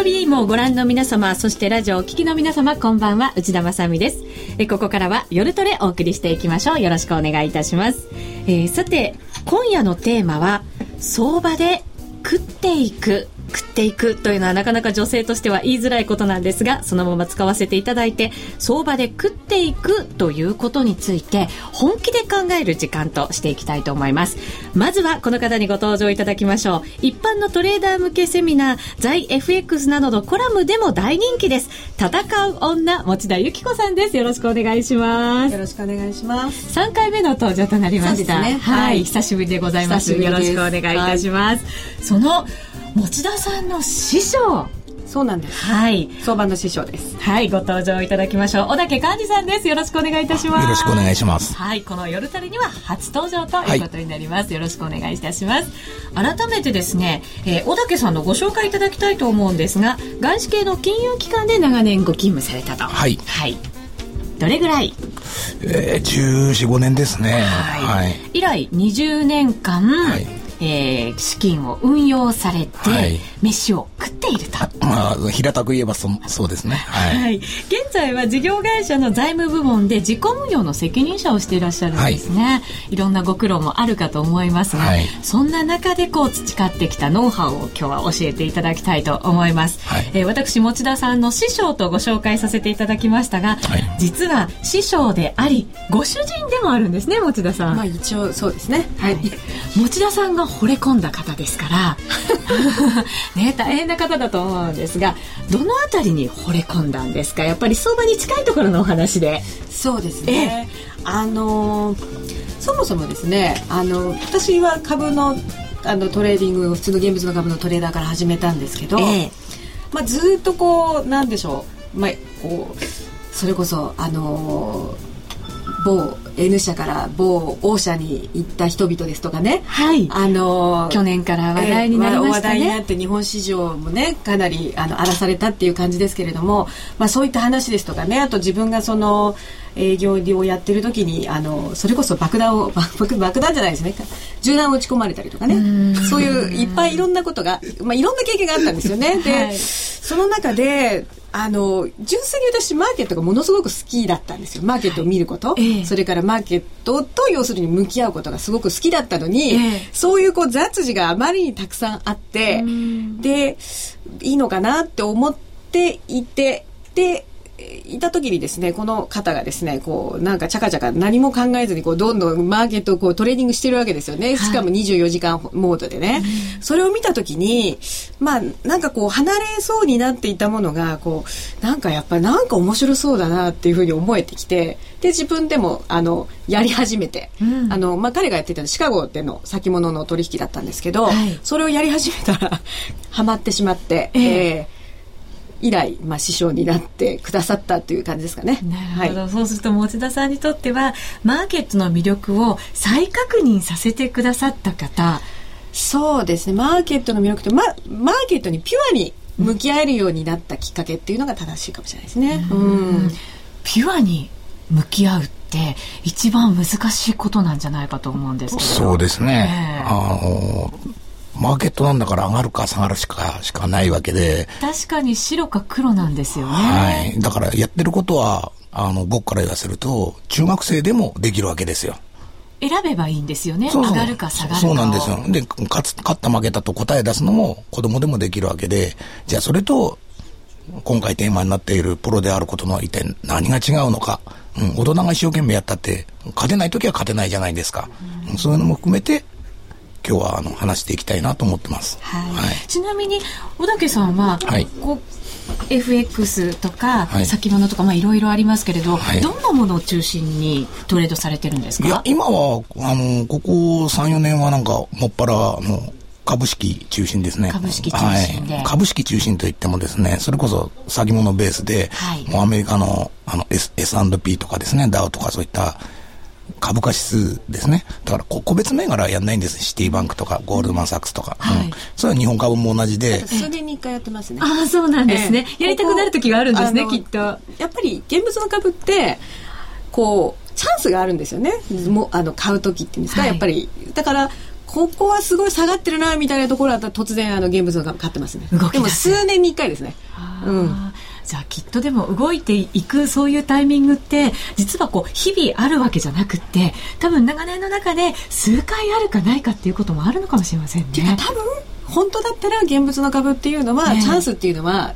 曜日もご覧の皆様、そしてラジオお聞きの皆様、こんばんは、内田まさです。えここからは夜トレお送りしていきましょう。よろしくお願いいたします。えー、さて、今夜のテーマは、相場で食っていく食っていくというのはなかなか女性としては言いづらいことなんですがそのまま使わせていただいて相場で食っていくということについて本気で考える時間としていきたいと思います。まずはこの方にご登場いただきましょう。一般のトレーダー向けセミナー在 FX などのコラムでも大人気です。戦う女持田由紀子さんです。よろしくお願いします。よろしくお願いします。3回目の登場となりました、ね、はい、久しぶりでございます。よろしくお願いいたします、はい、その持田さんの師匠そうなんです。はい。相場の師匠です。はい、ご登場いただきましょう。小竹幹事さんです。よろしくお願いいたします。よろしくお願いします。はい、この夜タレには初登場ということになります。はい、よろしくお願いいたします。改めてですね、えー、小竹さんのご紹介いただきたいと思うんですが、外資系の金融機関で長年ご勤務されたと。はい。はい。どれぐらい？えー、14、5年ですね。はい。はい、以来20年間、はいえー、資金を運用されて、はい、飯を食っていると。まあ、平たく言えばそそうですね、はい。はい。現在は事業会社の財務部門で自己運用の責任者をしていらっしゃるんですね。はい、いろんなご苦労もあるかと思いますが、はい、そんな中でこう培ってきたノウハウを今日は教えていただきたいと思います。はい、えー、私、持田さんの師匠とご紹介させていただきましたが、はい、実は師匠であり、ご主人でもあるんですね、持田さん。まあ一応そうですね。はい。持田さんが惚れ込んだ方ですから。ね大変な方だと思うんですがどの辺りに惚れ込んだんですか？やっぱり相場に近いところのお話で。そうですね。あのそもそもですねあの私は株のあのトレーディング普通の現物の株のトレーダーから始めたんですけど、えまあ、ずっとこうなんでしょう、まあ、こうそれこそあのー某 N 社から某 O 社に行った人々ですとかね、はい、あの去年から話題になりましたね、話題になって日本市場もねかなりあの荒らされたっていう感じですけれども、まあ、そういった話ですとかねあと自分がその営業をやってる時にあのそれこそ爆弾を 爆爆弾じゃないですね。銃弾を撃ち込まれたりとかね。そういういっぱいいろんなことが、まあ、いろんな経験があったんですよね。で、はい、その中であの純粋に私マーケットがものすごく好きだったんですよ。マーケットを見ること、はい、それからマーケットと要するに向き合うことがすごく好きだったのに、えそういうこう雑事があまりにたくさんあってでいいのかなって思っていてでいた時にですね、この方がですね、こう、なんかちゃかちゃか何も考えずに、こう、どんどんマーケットをこうトレーニングしてるわけですよね。しかも24時間モードでね。それを見た時に、まあ、なんかこう、離れそうになっていたものが、こう、なんかやっぱりなんか面白そうだなっていうふうに思えてきて、で、自分でも、あの、やり始めて、うん、あの、まあ、彼がやっていたシカゴでの先物の取引だったんですけど、はい、それをやり始めたら、ハマってしまって、えー、えー以来、まあ、師匠になってくださったという感じですかね。なるほど、はい、そうすると持田さんにとってはマーケットの魅力を再確認させてくださった方。そうですね。マーケットの魅力と、ま、マーケットにピュアに向き合えるようになったきっかけっていうのが正しいかもしれないですね。うん、ピュアに向き合うって一番難しいことなんじゃないかと思うんですけど。そうですね、えー、あのマーケットなんだから上がるか下がるしかしかないわけで。確かに白か黒なんですよね。はい。だからやってることはあの僕から言わせると中学生でもできるわけですよ。選べばいいんですよね。上がるか下がるかそうなんですよ。で勝つ勝った負けたと答え出すのも子供でもできるわけで。じゃあそれと今回テーマになっているプロであることの一体何が違うのか、うん、大人が一生懸命やったって勝てない時は勝てないじゃないですか、うん、そういうのも含めて今日はあの話していきたいなと思ってます。はい。はい、ちなみに小竹さんは、はい、こう FX とか、先物とかまあいろいろありますけれど、はい、どんなものを中心にトレードされてるんですか？いや今はあのここ三四年はなんかもっぱらの株式中心ですね。株式中心はい、株式中心といってもですね、それこそ先物ベースで、はい、もうアメリカのあの S&P とかですね、ダウとかそういった株価指数ですね。だから個別銘柄はやんないんです。シティバンクとかゴールドマンサックスとか。はい、うん、それは日本株も同じで。数年に一回やってますね。ああ、そうなんですね、えー、やりたくなる時があるんですね、きっと。やっぱり現物の株って、こう、チャンスがあるんですよね。もあの買う時っていうんですか、はい、やっぱり。だから、ここはすごい下がってるなみたいなところだったら突然あの現物が買ってますねでも数年に1回ですねうんじゃあきっとでも動いていくそういうタイミングって実はこう日々あるわけじゃなくって多分長年の中で数回あるかないかっていうこともあるのかもしれませんね。っていうか多分本当だったら現物の株っていうのは、チャンスっていうのは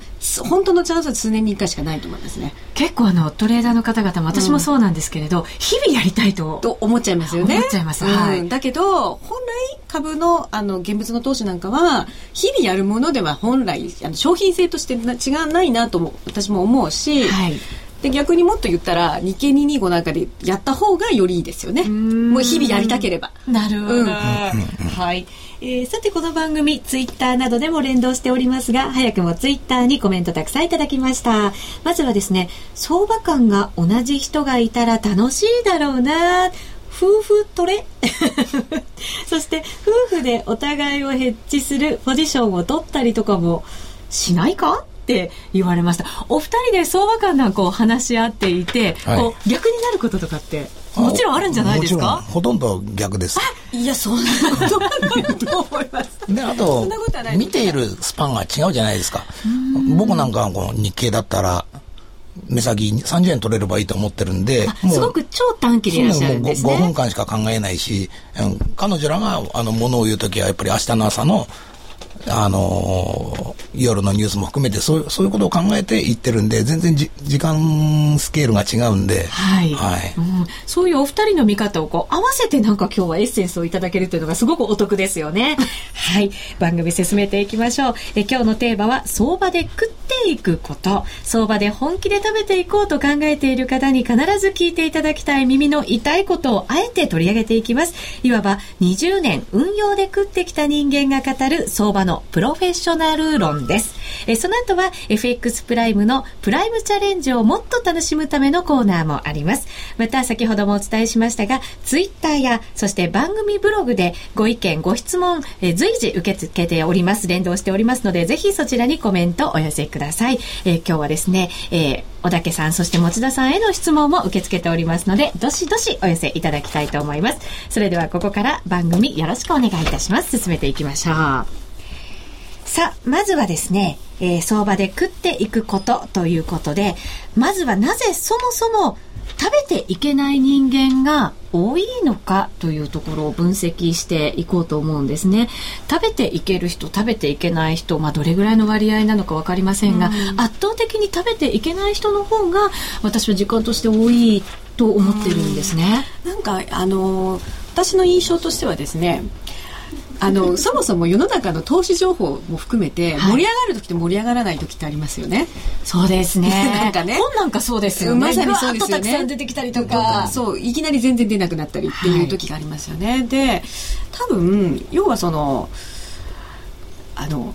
本当のチャンスは数年に1回しかないと思いますね。結構あのトレーダーの方々も私もそうなんですけれど、うん、日々やりたいとと思っちゃいますよね。思っちゃいます、はい、だけど本来株のあの現物の投資なんかは日々やるものでは本来あの商品性として違わないなとも私も思うし、はい。で逆にもっと言ったら日経225なんかでやった方がよりいいですよね。もう日々やりたければ。なるほど、うん、はい。えー、さてこの番組ツイッターなどでも連動しておりますが早くもツイッターにコメントたくさんいただきました。まずはですね相場感が同じ人がいたら楽しいだろうな夫婦トレ？そして夫婦でお互いをヘッジするポジションを取ったりとかもしないか？って言われました。お二人で相場感なんかを話し合っていて、はい、こう逆になることとかってもちろんあるんじゃないですか？ほとんど逆です。いやそんなことはないと思います。で あと見ているスパンが違うじゃないですか。僕なんかこの日経だったら目先30円取れればいいと思ってるんで、すごく超短期でいらっしゃるんですね。5分間しか考えないし、うん、彼女らがあのものを言うときはやっぱり明日の朝のあの夜のニュースも含めてそうそういうことを考えて言ってるんで全然じ時間スケールが違うんで、はい。はい。うん、そういうお二人の見方をこう合わせてなんか今日はエッセンスをいただけるというのがすごくお得ですよね。はい。番組進めていきましょう。え今日のテーマは相場で食っていくこと。相場で本気で食べていこうと考えている方に必ず聞いていただきたい耳の痛いことをあえて取り上げていきます。いわば20年運用で食ってきた人間が語る相場ののプロフェッショナル論です。えその後は FX プライムのプライムチャレンジをもっと楽しむためのコーナーもあります。また先ほどもお伝えしましたが、ツイッターやそして番組ブログでご意見、ご質問、え随時受け付けております。連動しておりますので、ぜひそちらにコメントお寄せください。え今日はですね、えー、小竹さん、そして持田さんへの質問も受け付けておりますので、どしどしお寄せいただきたいと思います。それではここから番組よろしくお願いいたします。進めていきましょう。さあ、まずはですね、えー、相場で食っていくことということで、まずはなぜそもそも食べていけない人間が多いのかというところを分析していこうと思うんですね。食べていける人、食べていけない人、まあ、どれぐらいの割合なのか分かりませんが、ん、圧倒的に食べていけない人の方が私は時間として多いと思ってるんですね。んなんかあの私の印象としてはですねあのそもそも世の中の投資情報も含めて盛り上がる時と盛り上がらない時ってありますよね。そうですね。なんかね。本なんかそうですよね。まさにそうですよね。たくさん出てきたりとか。そう、いきなり全然出なくなったりっていう時がありますよね。はい、で、多分、要はその、あの、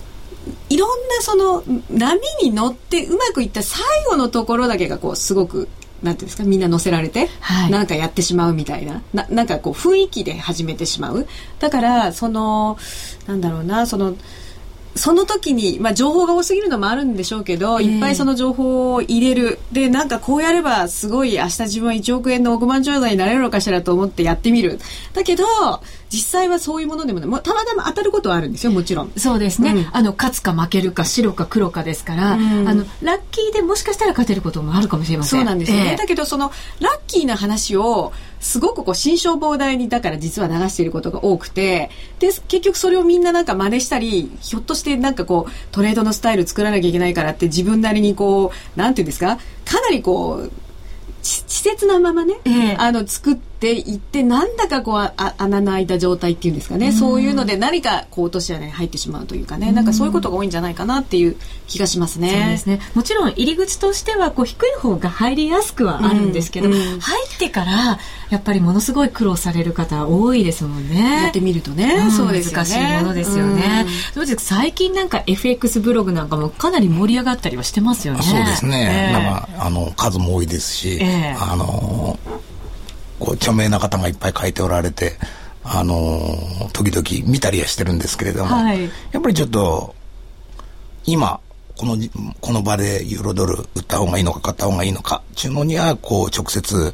いろんなその波に乗ってうまくいった最後のところだけがこうすごくなんていうんですかみんな乗せられて、はい、なんかやってしまうみたいな。ななんかこう雰囲気で始めてしまう。だからそのなんだろうなそのその時に、まあ、情報が多すぎるのもあるんでしょうけど、えー、いっぱいその情報を入れる。でなんかこうやればすごい明日自分は1億円の億万長者になれるのかしらと思ってやってみる。だけど実際はそういうものでもね、もたまたま当たることはあるんですよ、もちろん。そうですね。うん、あの、勝つか負けるか、白か黒かですから、うん、あの、ラッキーでもしかしたら勝てることもあるかもしれません。そうなんですよね。えー、だけど、その、ラッキーな話を、すごくこう、心象膨大に、だから実は流していることが多くて、で、結局それをみんななんか真似したり、ひょっとしてなんかこう、トレードのスタイル作らなきゃいけないからって自分なりにこう、なんていうんですか、かなりこう、稚拙なままね、えー、あの作っていってなんだかこうあ穴の開いた状態っていうんですかね、うそういうので何かこう落とし穴に入ってしまうというかね、ん、なんかそういうことが多いんじゃないかなっていう気がしますね。そうですね。もちろん入り口としてはこう低い方が入りやすくはあるんですけど、うん。うん、入ってからやっぱりものすごい苦労される方多いですもんね。やってみるとね、うん、そうですね。難しいものですよね。うん、最近なんか FX ブログなんかもかなり盛り上がったりはしてますよね。そうですね。えー、なんかあの数も多いですし、えー、あのこう著名な方がいっぱい書いておられて、あの時々見たりはしてるんですけれども、はい、やっぱりちょっと今このこの場でユーロドル売った方がいいのか買った方がいいのかっていうのにはこう直接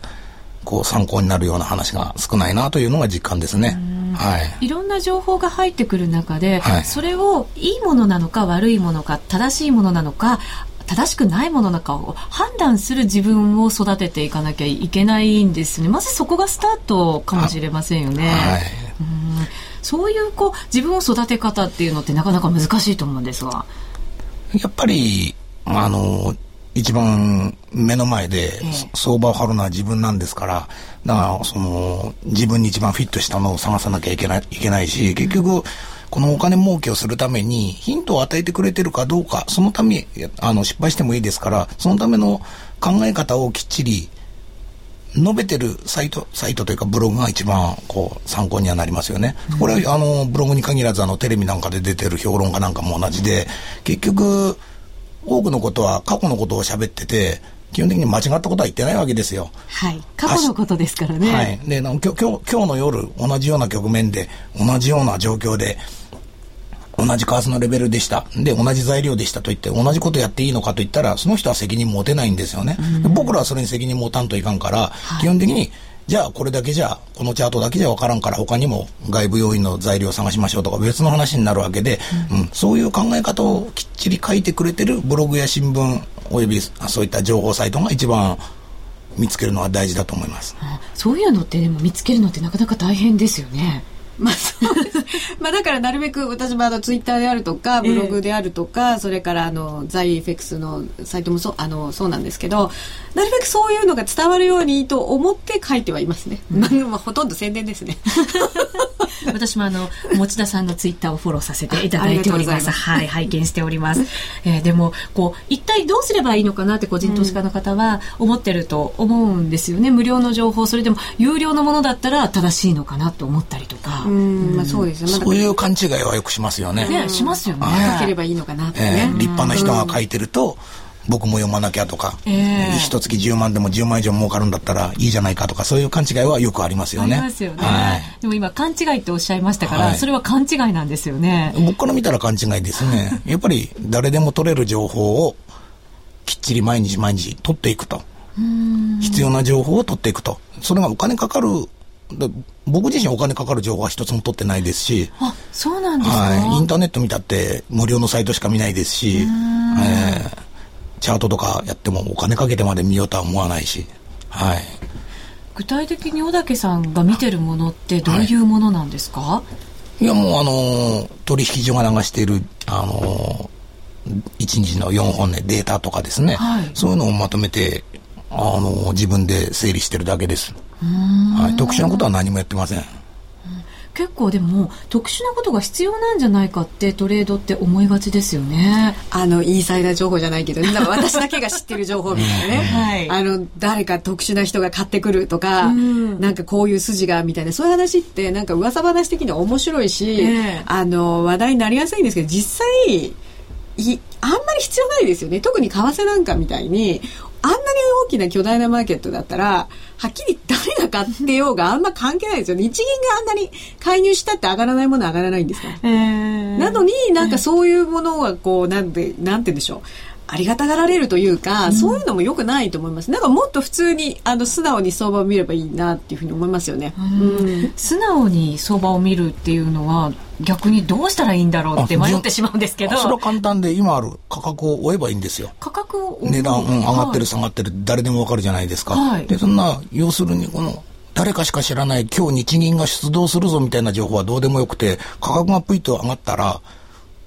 こう参考になるような話が少ないなというのが実感ですね。はい、いろんな情報が入ってくる中で、はい、それをいいものなのか悪いものか正しいものなのか正しくないものなのかを判断する自分を育てていかなきゃいけないんですね。まずそこがスタートかもしれませんよね。はい、うん。そういうこう自分を育て方っていうのってなかなか難しいと思うんですが。やっぱりあの一番目の前で相場を張るのは自分なんですから、だからその自分に一番フィットしたのを探さなきゃいけないいけないし、結局、このお金儲けをするためにヒントを与えてくれてるかどうか、そのため、あの失敗してもいいですから、そのための考え方をきっちり述べてるサイト、サイトというかブログが一番こう参考にはなりますよね。これはあのブログに限らずあのテレビなんかで出てる評論家なんかも同じで、結局、多くのことは過去のことを喋ってて、基本的に間違ったことは言ってないわけですよ。はい。過去のことですからね。はい。で、今日、今日の夜、同じような局面で、同じような状況で、同じ為替のレベルでした。で、同じ材料でしたと言って、同じことやっていいのかと言ったら、その人は責任持てないんですよね。僕らはそれに責任持たんといかんから、はい、基本的にじゃあこれだけじゃ、このチャートだけじゃ分からんから他にも外部要因の材料を探しましょうとか別の話になるわけで、うん、うん、そういう考え方をきっちり書いてくれてるブログや新聞およびそういった情報サイトが一番見つけるのは大事だと思います。そういうのってでも見つけるのってなかなか大変ですよね。まあそうです。まあだからなるべく私もあのツイッターであるとかブログであるとか、えー、それからあのザイエフェクスのサイトもそうあのそうなんですけど、なるべくそういうのが伝わるようにと思って書いてはいますね。うん、まあほとんど宣伝ですね。私もあの持田さんのツイッターをフォローさせていただいております。はい、拝見しております。えー、でもこう一体どうすればいいのかなって個人投資家の方は思ってると思うんですよね。無料の情報それでも有料のものだったら正しいのかなと思ったりとか。まあそうですね。そういう勘違いはよくしますよね。ねしますよね。書ければいいのかなってね。立派な人が書いてると。僕も読まなきゃとか、えー、一月10万でも10万以上儲かるんだったらいいじゃないかとかそういう勘違いはよくありますよね。ありますよね。はい、でも今勘違いっておっしゃいましたから、はい、それは勘違いなんですよね。僕から見たら勘違いですね。やっぱり誰でも取れる情報をきっちり毎日毎日取っていくと。必要な情報を取っていくと。それがお金かかる僕自身お金かかる情報は一つも取ってないですし。あ、そうなんですか？はい。インターネット見たって無料のサイトしか見ないですし、えー、チャートとかやってもお金かけてまで見ようとは思わないし。はい。具体的に小竹さんが見てるものってどういうものなんですか、はい、いやもうあの取引所が流しているあの1日の4本でデータとかですね、はい、そういうのをまとめてあの自分で整理してるだけです。はい、特殊なことは何もやってません。結構でも特殊なことが必要なんじゃないかってトレードって思いがちですよね。あのインサイダー情報じゃないけど、私だけが知ってる情報みたいなね。はい、あの誰か特殊な人が買ってくるとか、うん、なんかこういう筋がみたいなそういう話ってなんか噂話的には面白いし、えー、あの話題になりやすいんですけど実際いあんまり必要ないですよね特に為替なんかみたいにあんなに大きな巨大なマーケットだったら、はっきり誰が買ってようがあんま関係ないですよ。日銀があんなに介入したって上がらないものは上がらないんですか？ら。えー、なのになんかそういうものはこう、なんで、なんて言うんでしょう。ありがたがられるというか、うん、そういうのも良くないと思います。なんかもっと普通に、あの、素直に相場を見ればいいなっていうふうに思いますよね。うん、素直に相場を見るっていうのは、逆にどうしたらいいんだろうって迷ってしまうんですけど。それは簡単で、今ある価格を追えばいいんですよ。価格を値段、うん、上がってる、下がってる、誰でもわかるじゃないですか。はい、で、そんな、要するにこの、誰かしか知らない今日日銀が出動するぞみたいな情報はどうでもよくて、価格がプイッと上がったら、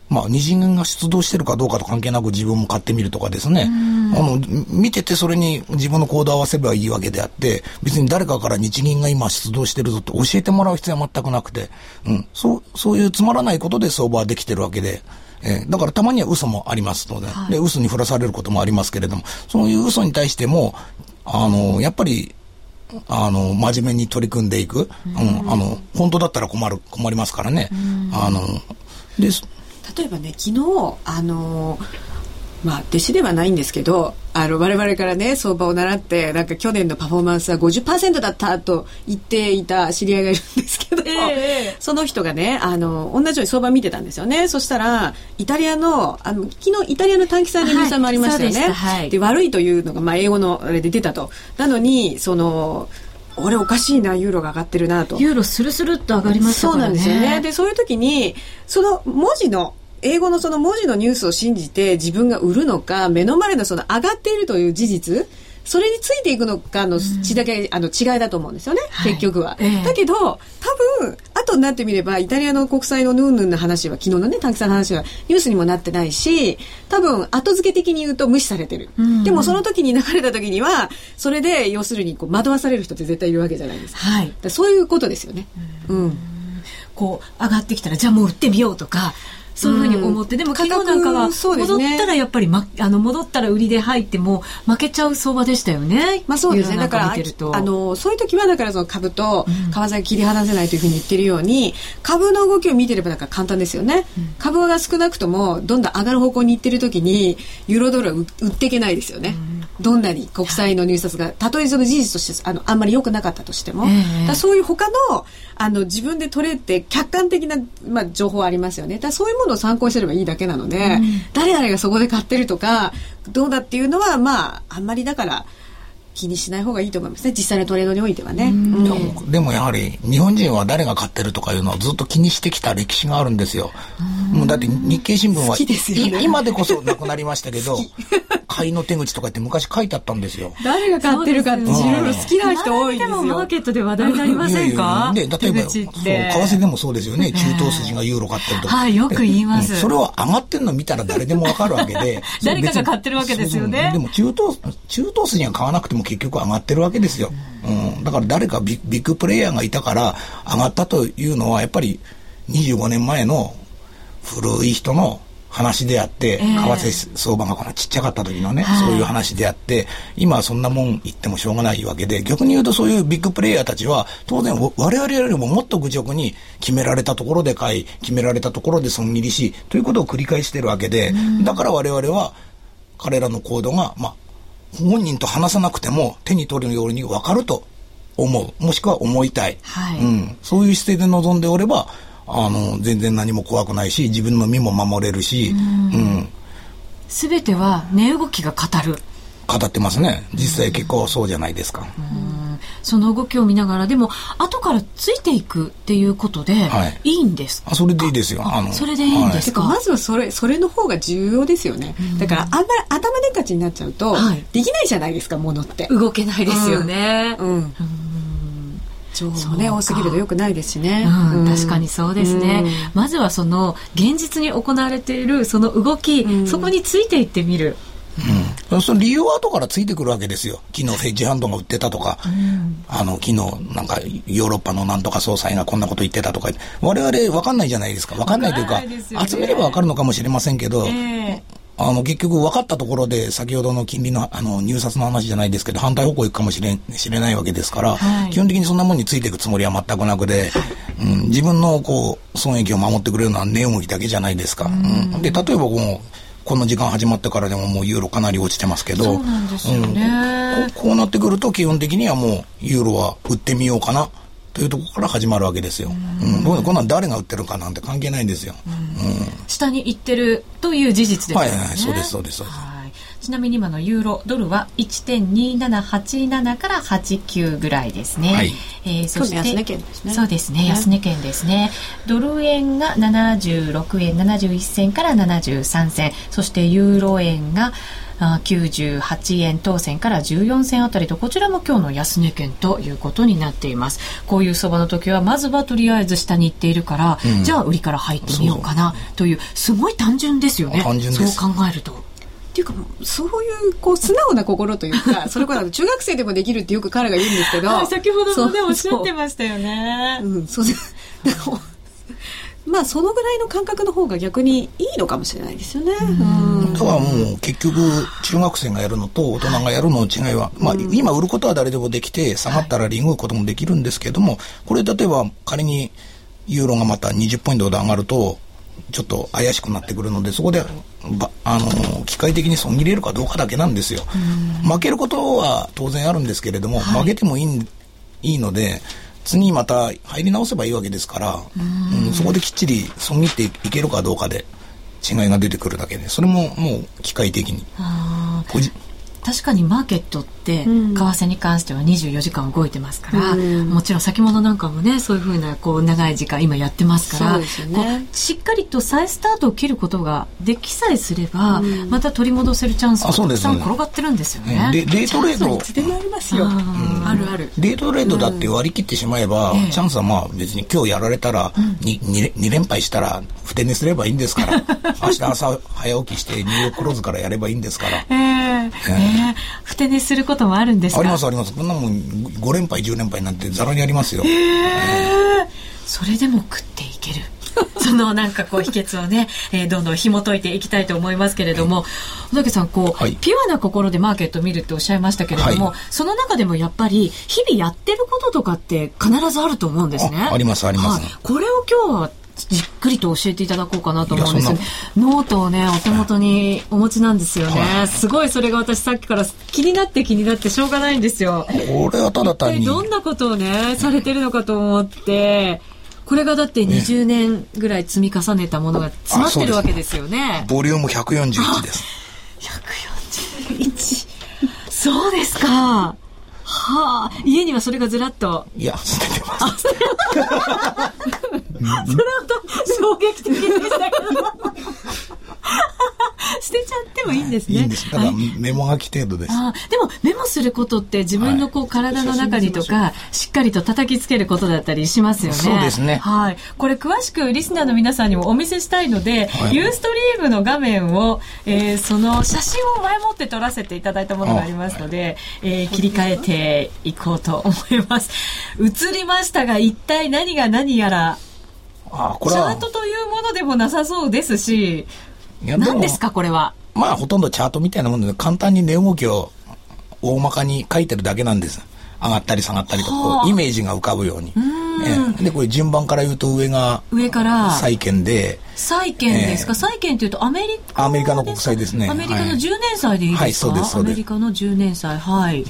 まあ、日銀が出動してるかどうかと関係なく自分も買ってみるとかですね。あの、見ててそれに自分の行動を合わせればいいわけであって、別に誰かから日銀が今出動してるぞって教えてもらう必要は全くなくて、うん、そう、そういうつまらないことで相場はできてるわけで、えー、だからたまには嘘もありますので、はい、で、嘘に振らされることもありますけれども、そういう嘘に対しても、あの、やっぱり、あの、真面目に取り組んでいく。うん、あの、本当だったら困る、困りますからね。あの、で、例えばね昨日あのまあ弟子ではないんですけどあの我々からね相場を習ってなんか去年のパフォーマンスは50%だったと言っていた知り合いがいるんですけど、えー、その人がねあの同じように相場見てたんですよね。そしたらイタリアのあの昨日イタリアの短期債の入算もありましたよね、はい、で、はい、悪いというのが、まあ、英語のあれで出たと。なのにその俺おかしいなユーロが上がってるなと。ユーロスルスルっと上がりましたからね。そうなんですよね。でそういう時にその文字の英語のその文字のニュースを信じて自分が売るのか目の前のその上がっているという事実それについていくのかの血だけ、あの違いだと思うんですよね、はい。結局は、ええ。だけど多分後になってみればイタリアの国債のヌーヌンの話は昨日のね短期債の話はニュースにもなってないし多分後付け的に言うと無視されてる、ん。でもその時に流れた時にはそれで要するにこう惑わされる人って絶対いるわけじゃないですか,、はい。だそういうことですよね。うん。こう上がってきたらじゃあもう売ってみようとかそういうふうに思って、でも昨日なんかは戻ったらやっぱり、ま、あの戻ったら売りで入っても負けちゃう相場でしたよね。まあそうですね。だから、あの、そういう時は、だからその株と為替が切り離せないというふうに言ってるように、株の動きを見てればなんか簡単ですよね。株が少なくとも、どんどん上がる方向に行ってる時に、ユーロドルは売売っていけないですよね。どんなに国債の入札が、たとえその事実として、あの、あんまり良くなかったとしても、ええだからそういう他の、あの、自分で取れて客観的な、まあ、情報ありますよね。だからそういうものを参考にすればいいだけなので、誰々がそこで買ってるとか、どうだっていうのは、まあ、あんまりだから、気にしない方がいいと思いますね。実際のトレードにおいてはね。うんでもでもやはり日本人は誰が買ってるとかいうのをずっと気にしてきた歴史があるんですよ。もうだって日経新聞は好きですよねい今でこそなくなりましたけど買いの手口とかって昔書いてあったんですよ。誰が買ってるかっていろいろ好きな人多いんですでもマーよ。ケットで話題になりません。かで例えばう口って。為替でもそうですよね。中東筋がユーロ買ってると。か。はいよく言います。それは上がってるの見たら誰でもわかるわけで。誰かが買ってるわけですよね。でも中東中東筋が買わなくても結局上がってるわけですよ。うん、だから誰かビビッグプレイヤーがいたから上がったというのはやっぱり25年前の古い人の話であって、為替相場がこのちっちゃかった時のね、そういう話であって、今はそんなもん言ってもしょうがないわけで、逆に言うとそういうビッグプレイヤーたちは、当然我々よりももっと愚直に決められたところで買い、決められたところで損切りし、ということを繰り返してるわけで、だから我々は彼らの行動が、まあ、本人と話さなくても手に取るように分かると思う。もしくは思いたい。はいうん。そういう姿勢で臨んでおれば、あの、全然何も怖くないし、自分の身も守れるし、うん。すべては値動きが語る。語ってますね。実際結構そうじゃないですか。その動きを見ながら、でも、後からついていくっていうことで、はい。いいんです。かあそれでいいですよ。ああの、それでいいんですてかまずはそれそれの方が重要ですよね、だからあんまり頭でっかちになっちゃうと、はい。できないじゃないですかものって。動けないですよね。うん情報ね多すぎるとよくないですしね、うん、うん。確かにそうですね、まずはその現実に行われているその動き、そこについていってみる。うん。その理由は後からついてくるわけですよ。昨日フェッジハンドが売ってたとか、あの、昨日なんかヨーロッパのなんとか総裁がこんなこと言ってたとか、我々わかんないじゃないですか。わかんないというか、わかね。集めればわかるのかもしれませんけど、えあの、結局分かったところで、先ほどの金利の、あの、入札の話じゃないですけど、反対方向行くかもしれん、知れないわけですから、はい。基本的にそんなもんについていくつもりは全くなくで、うん、自分の、こう、損益を守ってくれるのは値動きだけじゃないですか。うん、で、例えばこの、この時間始まってからでももうユーロかなり落ちてますけど、そうなんですよね。うん。ここうなってくると基本的にはもうユーロは売ってみようかなというところから始まるわけですよ。うん、どうこんなん誰が売ってるかなんて関係ないんですよ。下に行ってるという事実ですよね。はいはいはいそうですそうですそうですちなみに今のユーロドルは1.2787から89ぐらいですね。はい。えーそして安値圏ですね。そうですね。ね。安値圏ですね。ドル円が76円71銭から73銭、そしてユーロ円があ98円当選から14銭あたりとこちらも今日の安値圏ということになっています。こういう相場の時はまずはとりあえず下に行っているから、じゃあ売りから入ってみようかなというすごい単純ですよね。単純です。そう考えるとっていうかそういうこう素直な心というか それこそ中学生でもできるってよく彼が言うんですけどはい先ほどもねそうおっしゃってましたよね。うん、そうでまあそのぐらいの感覚の方が逆にいいのかもしれないですよね。うん。だからもう結局中学生がやるのと大人がやるのの違いは、まあ今売ることは誰でもできて下がったらリングこともできるんですけども、これ例えば仮にユーロがまた20ポイントで上がるとちょっと怪しくなってくるのでそこでばあの機械的に損切れるかどうかだけなんですよ。負けることは当然あるんですけれども、負けてもいいんいいので次また入り直せばいいわけですから、うん。そこできっちり損切っていけるかどうかで違いが出てくるだけでそれももう機械的に。あ確かにマーケットってうん為替に関しては24時間動いてますから、うん。もちろん先物なんかもねそういうふうなこう長い時間今やってますからね。こうしっかりと再スタートを切ることができさえすれば、うん。また取り戻せるチャンスがあそうですたくさん転がってるんですよね。でデイトレード。いつでもありますよ。あーあるある。デートレードだって割り切ってしまえば、ええチャンスはまあ別に今日やられたら、に 2, 2連敗したらふて寝すればいいんですから。明日朝早起きしてニューヨーククローズからやればいいんですから。ええええ。ふて寝することもあるんですか？ありますあります。こんなもん5連敗10連敗なんてざらにありますよ、それでも食っていける。そのなんかこう秘訣をね、えーどんどん紐解いていきたいと思いますけれども、小竹さんこう、はい。ピュアな心でマーケットを見るっておっしゃいましたけれども、はい。その中でもやっぱり日々やってることとかって必ずあると思うんですね。あありますあります。はい。これを今日はじっくりと教えていただこうかなと思うんです。いやノートをねお手元にお持ちなんですよね、はい。すごいそれが私さっきから気になって気になってしょうがないんですよ。これはただ単に。どんなことをねされてるのかと思ってこれがだって20年ぐらい積み重ねたものが詰まってるわけですよね。ボリューム141です。141そうですか。はあ、家にはそれがずらっと。いや捨ててますそれはと衝撃的でしたけど。捨てちゃってもいいんですね。いいんですただはいメモ書き程度ですあーでもメモすることって自分のこう体の中にとかしっかりと叩きつけることだったりしますよね。そうですねはい。これ詳しくリスナーの皆さんにもお見せしたいので、はいユーストリームの画面を、えーその写真を前もって撮らせていただいたものがありますので、えー切り替えていこうと思います。映りましたが一体何が何やらあこれはチャートというものでもなさそうですし、何ですかこれは？まあほとんどチャートみたいなもんで簡単に値動きを大まかに書いてるだけなんです上がったり下がったりとはあ。こうイメージが浮かぶように。ええ。でこれ順番から言うと上が上から。債券で債券ですか、え債券というとアメリカアメリカの国債ですね。アメリカのはい。10年債でいいですか、はいそうですそうです。アメリカの10年債。はい、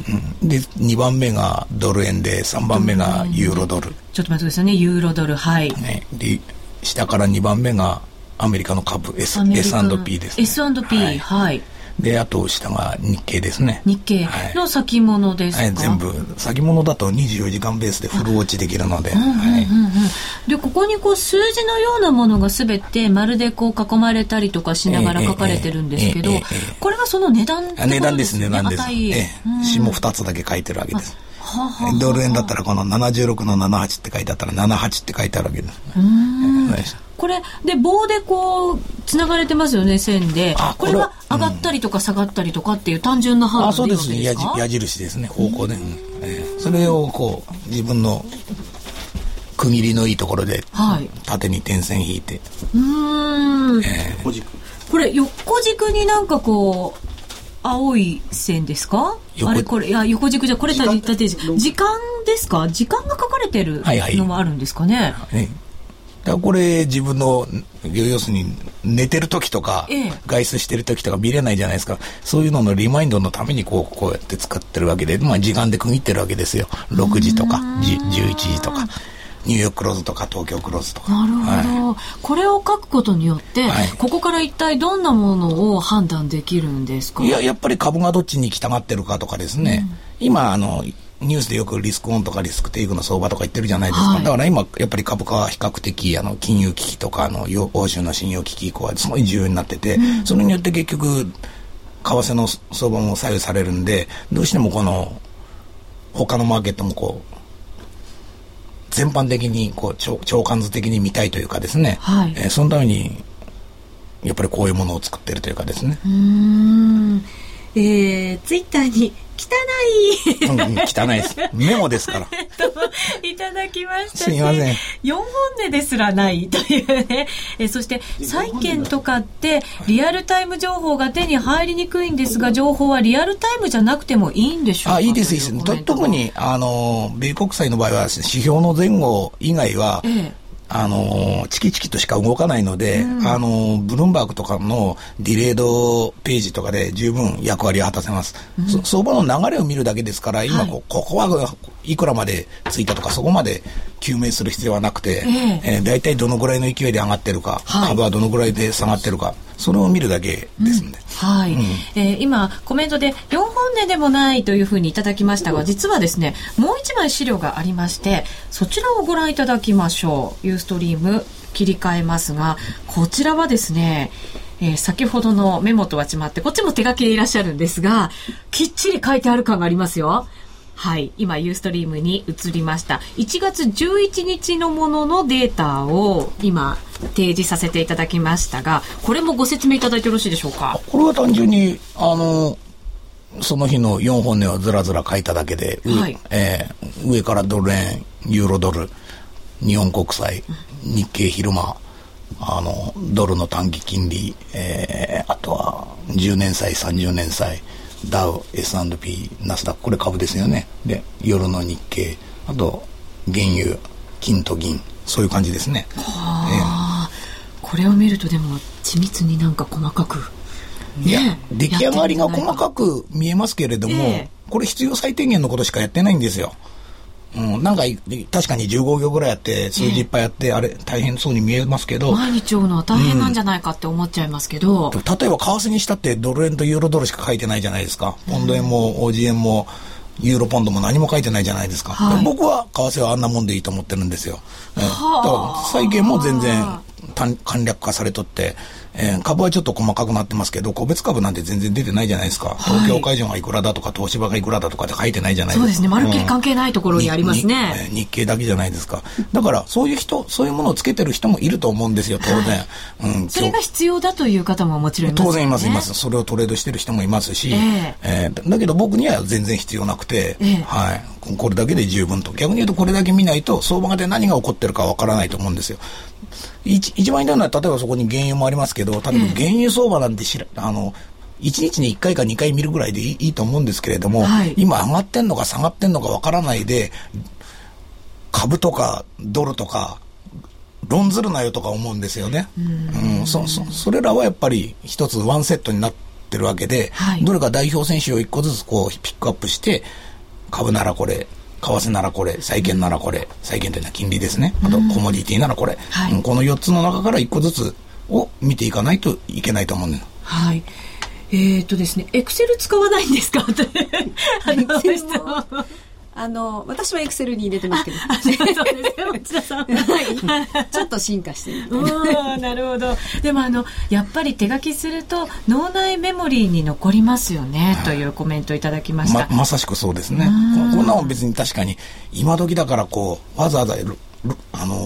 うん。で2番目がドル円で3番目がユーロドル、ちょっと待ってくださいね。ユーロドル。はい。ね、で下から2番目がアメリカの株。S&P です、ね、S&P はい、はいであと下が日経ですね。日経の先物ですか、はい、全部。先物だと24時間ベースでフルウォッチできるので、でここにこう数字のようなものが全てまるでこう囲まれたりとかしながら書かれてるんですけど、これがその値段ってことあ値段です値段。です、値。えうん。え下2つだけ書いてるわけです。はあはあドル円だったらこの76の78って書いてあったら78って書いてあるわけですこれで棒でこうつながれてますよね線で。あこれは上がったりとか下がったりとかっていう単純な判断でいいです。矢わけですか？じ矢印ですね。方向で、うん。ええ。それをこう自分の区切りのいいところではい。縦に点線引いて、うーん。ええ。これ横軸になんかこう青い線ですか？横あれこれいや横軸じゃこれ縦縦軸。時間ですか？時間が書かれてるはいはい。のもあるんですかね、ねだこれ自分の要するに寝てる時とか、ええ。外出してる時とか見れないじゃないですか。そういうののリマインドのためにこうこうやって使ってるわけで、まあ、時間で区切ってるわけですよ。6時とかじ11時とかニューヨーククローズとか東京クローズとか。なるほど、はい。これを書くことによって、はい。ここから一体どんなものを判断できるんですか？いややっぱり株がどっちに行きたがってるかとかですね、今あのニュースでよくリスクオンとかリスクテイクの相場とか言ってるじゃないですか、はい。だから今やっぱり株価は比較的あの金融危機とかあのよ欧州の信用危機以降はすごい重要になってて、それによって結局為替の相場も左右されるんでどうしてもこの他のマーケットもこう全般的にこう長長関図的に見たいというかですね、はい。えーそのためにやっぱりこういうものを作ってるというかですね、うーん。えー、ツイッターに汚いうんうん、汚いです。メモですから。いただきましたすいません4本音ですらないというね。えそして、債券とかって、リアルタイム情報が手に入りにくいんですが、情報はリアルタイムじゃなくてもいいんでしょうかあ、いいです、いいです。特に、あの、米国債の場合は、指標の前後以外は、えあの、チキチキとしか動かないので、あの、ブルームバーグとかのディレードページとかで十分役割を果たせます。そ相場の流れを見るだけですから、今こう、ここはいくらまでついたとか、そこまで究明する必要はなくて、え。えー大体どのぐらいの勢いで上がってるか、はい。株はどのぐらいで下がってるか、それを見るだけですんで。はい、えー今コメントで4本音でもないというふうにいただきましたが実はですねもう一枚資料がありましてそちらをご覧いただきましょうユーストリーム切り替えますがこちらはですねえー先ほどのメモとは違ってこっちも手書きでいらっしゃるんですがきっちり書いてある感がありますよはい。今、ユーストリームに移りました。1月11日のもののデータを今、提示させていただきましたが、これもご説明いただいてよろしいでしょうか？これは単純に、あの、その日の4本音をずらずら書いただけで、うはいえー上からドル円、ユーロドル、日本国債、日経昼間、あの、ドルの短期金利、えーあとは10年債、30年債、ダウ、S&P、ナスダック、これ株ですよね。で、夜の日経、あと、原油、金と銀、そういう感じですね。ああ、これを見るとでも緻密になんか細かく。いやね、出来上がりが細く。かく見えますけれども、ええこれ必要最低限のことしかやってないんですよ。うん、なんかい確かに15行ぐらいやって数字いっぱいやって、あれ大変そうに見えますけど、毎日追うのは大変なんじゃないかって思っちゃいますけど。例えば為替にしたってドル円とユーロドルしか書いてないじゃないですか。ポンド円も OG 円もユーロポンドも何も書いてないじゃないですか。はい僕は為替はあんなもんでいいと思ってるんですよ。ええだはあから債券も全然単簡略化されとって、えー株はちょっと細かくなってますけど、個別株なんて全然出てないじゃないですか。東京会場がいくらだとか、東芝がいくらだとかって書いてないじゃないですか。そうですね。まるっきり関係ないところにありますにね。にえー日経だけじゃないですか。だから、そういう人、そういうものをつけてる人もいると思うんですよ、当然。うん、それが必要だという方ももちろんいますよね。当然いますいますそれをトレードしてる人もいますし、ええーだけど僕には全然必要なくて、ええはい、ここれだけで十分と逆に言うとこれだけ見ないと相場で何が起こってるかわからないと思うんですよ一一番いいのは例えばそこに原油もありますけど例えば原油相場なんて知ら、あの1日に1回か2回見るぐらいでいいいいと思うんですけれども、はい。今上がってんのか下がってんのかわからないで株とかドルとか論ずるなよとか思うんですよね。うん、そそそれらはやっぱり一つワンセットになってるわけで、はい。どれか代表選手を一個ずつこうピックアップして株ならこれ為替ならこれ債券ならこれ債券というのは金利ですねあとコモディティならこれ、はいうんこの4つの中から一個ずつを見ていかないといけないと思うんだよ。はい。えー、っとですね、エクセル使わないんですか？って。あの Excel 質問もあの私はエクセルに入れてますけど そうですよ、内田さん。はいちょっと進化してるうんなるほど。でもあの、やっぱり手書きすると脳内メモリーに残りますよね、というコメントいただきました。ままさしくそうですね。ここんなもん別に確かに今時だからこうわざわざあの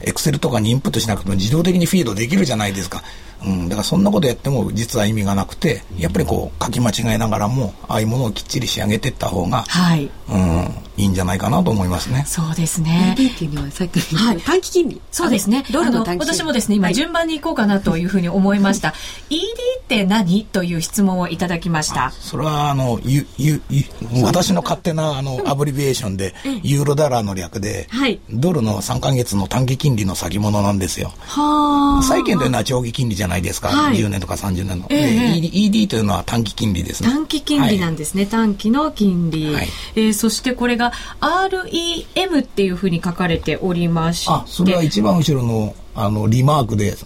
エクセルとかにインプットしなくても自動的にフィードできるじゃないですか。うん、だからそんなことやっても実は意味がなくてやっぱりこう書き間違えながらもああいうものをきっちり仕上げていった方が、はい。うん、いいんじゃないかなと思いますね。そうですね。ED っていうのはさっきのはい短期金利そうですね。ドルのあ短期金利私もですね、今はい順番に行こうかなというふうに思いました。ED って何？という質問をいただきました。それはあのゆゆゆ私の勝手なあのアブリビエーションでユーロダラーの略で、はいドルの3ヶ月の短期金利の先物なんですよ。はあ。債券というのは長期金利じゃないですか、はい。10年とか30年の、ええで ED, というのは短期金利ですね。短期金利なんですね、短期の金利、はい。えーそしてこれが REM っていうふうに書かれておりまして。あそれは一番後ろのあのリマークで、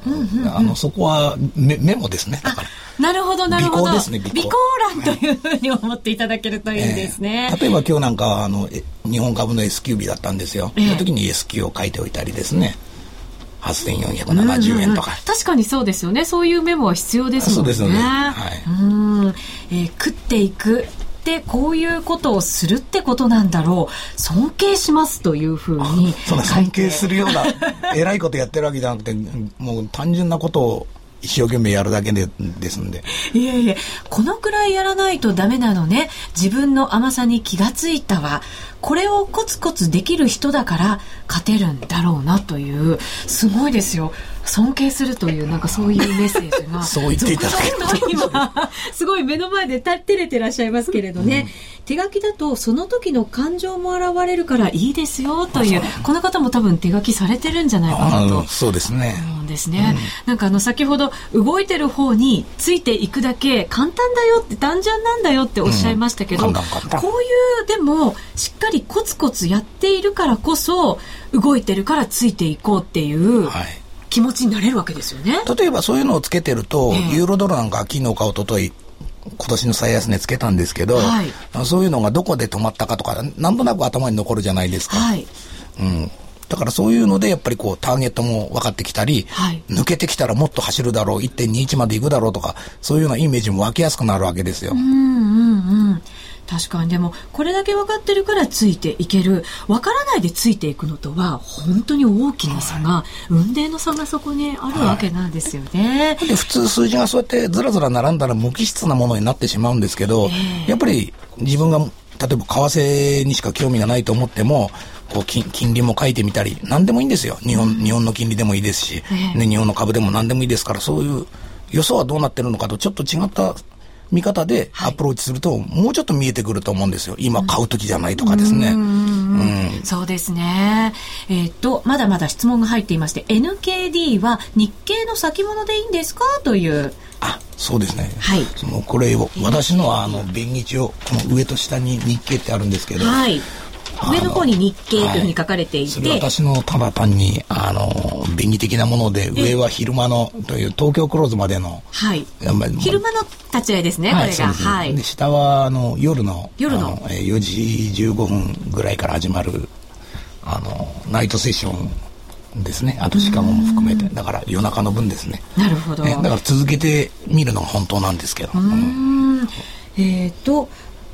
あのそこはメメモですね。だから。なるほどなるほど。尾行ですね欄というふうに思っていただけるといいですね、ええ。例えば今日なんかはあのえ日本株の S q 日だったんですよ、ええ。その時に S q を書いておいたりですね8470円とか、確かにそうですよねそういうメモは必要ですもんねそうですよねはいうん、えー食っていくでこういうことをするってことなんだろう尊敬しますというふうに尊敬するような偉いことやってるわけじゃなくてもう単純なことを一生懸命やるだけでですんでいえいえ、このくらいやらないとダメなのね。自分の甘さに気がついたわ。これをコツコツできる人だから勝てるんだろうなという、すごいですよ。尊敬するという、なんかそういうメッセージが。そう言っていただけ今、すごい目の前でた照れてらっしゃいますけれどね。手書きだとその時の感情も現れるからいいですよという、この方も多分手書きされてるんじゃないかなと。そうですね、そうですね、なんかあの先ほど動いてる方についていくだけ簡単だよって単純なんだよっておっしゃいましたけど、うんこういうでもしっかりコツコツやっているからこそ動いてるからついていこうっていう、はい気持ちになれるわけですよね。例えばそういうのをつけてると、ええユーロドルなんか昨日か一昨日今年の最安値つけたんですけど、はいそういうのがどこで止まったかとか、なんとなく頭に残るじゃないですか。はい。うん。だからそういうので、やっぱりこう、ターゲットも分かってきたり、はい抜けてきたらもっと走るだろう、1.21まで行くだろうとか、そういうようなイメージも湧きやすくなるわけですよ。うんうんうん。確かに。でもこれだけ分かってるからついていける。分からないでついていくのとは本当に大きな差が、運命の差がそこにあるわけなんですよね。で、普通数字がそうやってずらずら並んだら無機質なものになってしまうんですけど、やっぱり自分が、例えば為替にしか興味がないと思っても、こう金金利も書いてみたり、何でもいいんですよ。日本、日本の金利でもいいですし、ええ。ね、日本の株でも何でもいいですから、そういう予想はどうなってるのかとちょっと違った見方でアプローチすると、もうちょっと見えてくると思うんですよ。今買う時じゃないとかですね。うんそうですね。えっ、と、まだまだ質問が入っていまして、NKD は日経の先物でいいんですか？という。あ、そうですね。はいその、これを、私のは、あの、便宜上、この上と下に日経ってあるんですけど、はい。上の方に日経というふうに書かれていて、それ私のただ単に、あの、便宜的なもので、上は昼間の、という東京クローズまでの、はい。やっぱり昼間の立ち会いですね、これが。はいで、。下は、あの、夜の、夜のあえー4時15分ぐらいから始まる、あの、ナイトセッションですね。あとシカゴも含めて。だから夜中の分ですね。なるほど。えだから続けて見るのが本当なんですけど。うーんえっ、と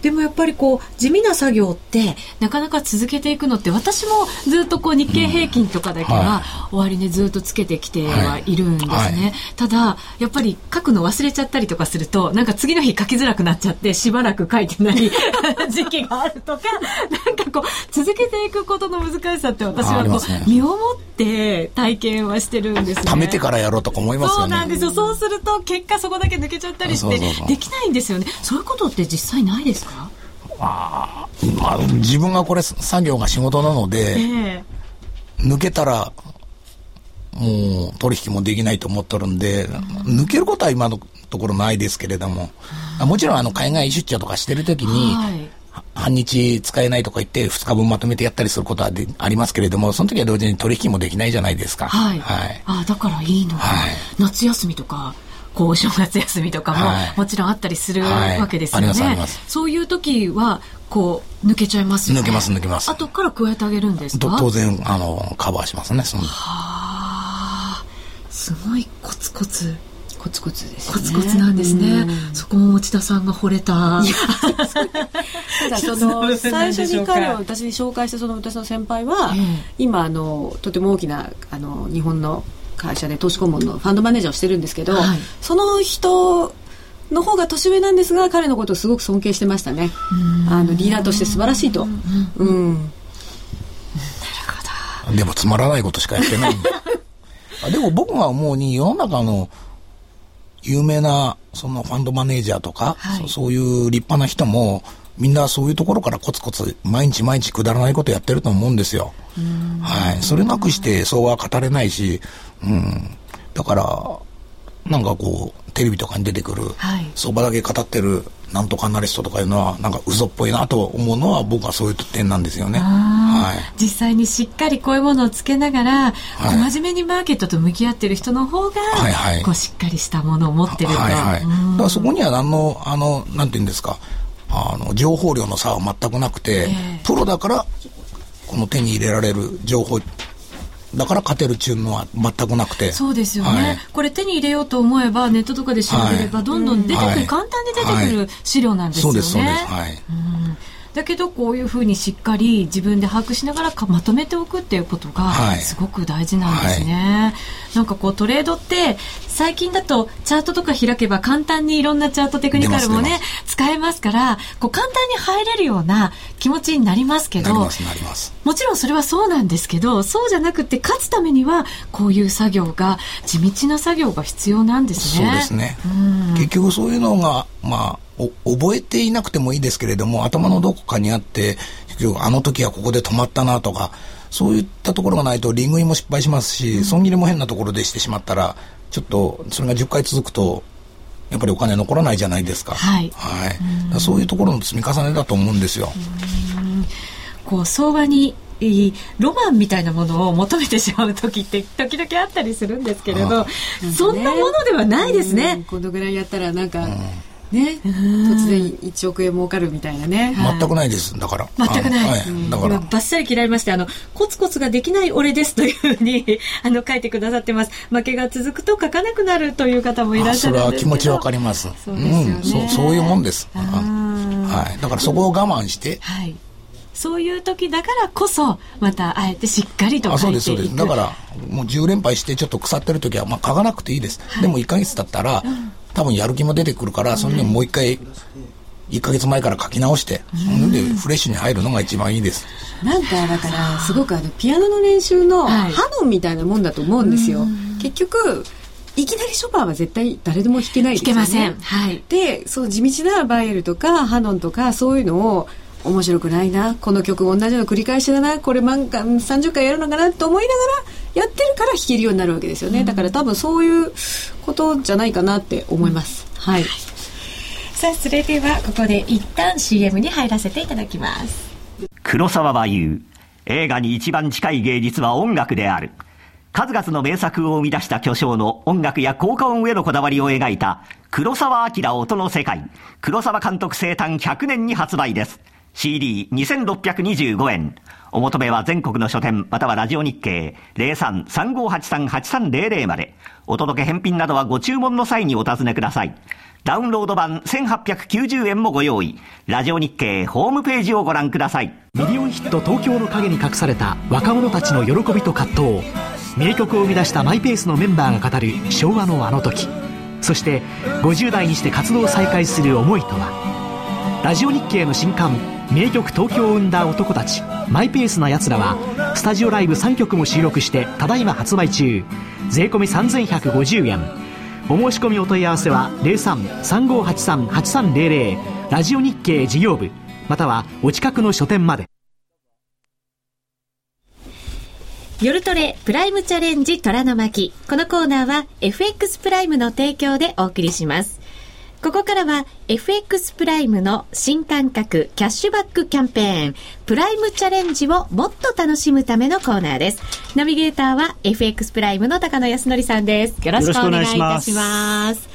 でもやっぱりこう地味な作業ってなかなか続けていくのって私もずっとこう日経平均とかだけは終値ずっとつけてきてはいるんですね、はいはいただやっぱり書くの忘れちゃったりとかするとなんか次の日書きづらくなっちゃってしばらく書いてない 時期があるとかなんかこう続けていくことの難しさって私はこりますねう身をもって体験はしてるんですね貯めてからやろうとか思いますよね。そうなんですよ。そうすると結果そこだけ抜けちゃったりしてできないんですよね。そういうことって実際ないですか？まあ、自分がこれ作業が仕事なので、え抜けたら、もう取引もできないと思っとるんで、抜けることは今のところないですけれども、あもちろんあの海外出張とかしてるときに、半日使えないとか言って2日分まとめてやったりすることはでありますけれども、その時は同時に取引もできないじゃないですか。はい。はい。あだからいいのか、はい夏休みとか。こうお正月休みとかもはい。もちろんあったりするはい。わけですよね、そういう時はこう抜けちゃいますよね。抜けます抜けます。後から加えてあげるんですか？と当然、あの、カバーしますね。その。あ。ーすごいコツコツ。コツコツですね。ツコツなんですね。うん。そこも持田さんが惚れた。ただその最初に彼を私に紹介したその私の先輩は、ええ。今あのとても大きなあの日本の会社で投資顧問のファンドマネージャーをしてるんですけど、はい。その人の方が年上なんですが彼のことをすごく尊敬してましたね。あのリーダーとして素晴らしいと。うん。でもつまらないことしかやってない。んで。あでも僕が思うに世の中の有名なそのファンドマネージャーとか、はい。そそういう立派な人もみんなそういうところからコツコツ毎日毎日くだらないことやってると思うんですよ。はい。それなくしてそうは語れないし、うん。だから、なんかこう、テレビとかに出てくる、はい相場だけ語ってるなんとかアナリストとかいうのは、なんか嘘っぽいなと思うのは僕はそういう点なんですよね。はい。実際にしっかりこういうものをつけながら、こう真面目にマーケットと向き合ってる人の方が、はいはいこうしっかりしたものを持ってると、はいはい。だうんからそこには何の、あの、なんていうんですか、あの、情報量の差は全くなくて、ええプロだから、この手に入れられる情報、だから勝てるっていうのは全くなくて。そうですよね、はいこれ手に入れようと思えばネットとかで調べればはいどんどん出てくる、はい簡単に出てくる資料なんですよね。そうです、そうです。はい。うんだけどこういうふうにしっかり自分で把握しながらかまとめておくっていうことがはいすごく大事なんですね、なんかこうトレードって最近だとチャートとか開けば簡単にいろんなチャートテクニカルも出ねま使えますからこう簡単に入れるような気持ちになりますけど。もちろんそれはそうなんですけどそうじゃなくて勝つためにはこういう作業が地道な作業が必要なんですね。そうですねうん。結局そういうのが、まあ、お覚えていなくてもいいですけれども、頭のどこかにあって、あの時はここで止まったなとか、そういったところがないと、リングインも失敗しますし、損切りも変なところでしてしまったら、ちょっと、それが10回続くと、やっぱりお金残らないじゃないですか。はいはい。だからそういうところの積み重ねだと思うんですよ。こう相場に、えロマンみたいなものを求めてしまう時って時々あったりするんですけれど、そんなものではないですね。このぐらいやったらなんか、ね、突然1億円儲かるみたいなね。全くないです。だから。全くない。はい、だから。バッサリ切られまして、あの、コツコツができない俺ですというふうに、あの、書いてくださってます。負けが続くと書かなくなるという方もいらっしゃるんですそれは気持ちわかります。そうですよね、うんそ。そういうもんです。はい。だからそこを我慢して、はい。そういう時だからこそ、またあえてしっかりと書いていく。そうです、そうです。だから、もう10連敗してちょっと腐ってる時は、まあ書かなくていいです。はい、でも1か月経ったら、うん多分やる気も出てくるから、それにもう一回、1か月前から書き直して、うん、でフレッシュに入るのが一番いいです。なんかだからすごくあのピアノの練習のハノンみたいなもんだと思うんですよ。はい、結局いきなりショパンは絶対誰でも弾けないですよね。弾けません。はい。で、そう地道なバイエルとかハノンとかそういうのを面白くないなこの曲同じの繰り返しだなこれ満回30回やるのかなと思いながらやってるから弾けるようになるわけですよね、うん、だから多分そういうことじゃないかなって思います、うん、はい、さあそれではここで一旦 CM に入らせていただきます。黒沢は言う映画に一番近い芸術は音楽である。数々の名作を生み出した巨匠の音楽や効果音へのこだわりを描いた黒沢明音の世界。黒沢監督生誕100年に発売です CD2625 円。お求めは全国の書店、またはラジオ日経03-3583-8300まで。お届け返品などはご注文の際にお尋ねください。ダウンロード版1890円もご用意。ラジオ日経ホームページをご覧ください。ミリオンヒット東京の陰に隠された若者たちの喜びと葛藤。名曲を生み出したマイペースのメンバーが語る昭和のあの時。そして50代にして活動を再開する思いとは。ラジオ日経の新刊名曲東京を生んだ男たちマイペースな奴らはスタジオライブ3曲も収録してただいま発売中。税込3150円。お申し込みお問い合わせは03-3583-8300ラジオ日経事業部またはお近くの書店まで。夜トレプライムチャレンジ虎の巻。このコーナーは FX プライムの提供でお送りします。ここからは FX プライムの新感覚キャッシュバックキャンペーンプライムチャレンジをもっと楽しむためのコーナーです。ナビゲーターは FX プライムの高野康則さんです。よろしくお願いいたします。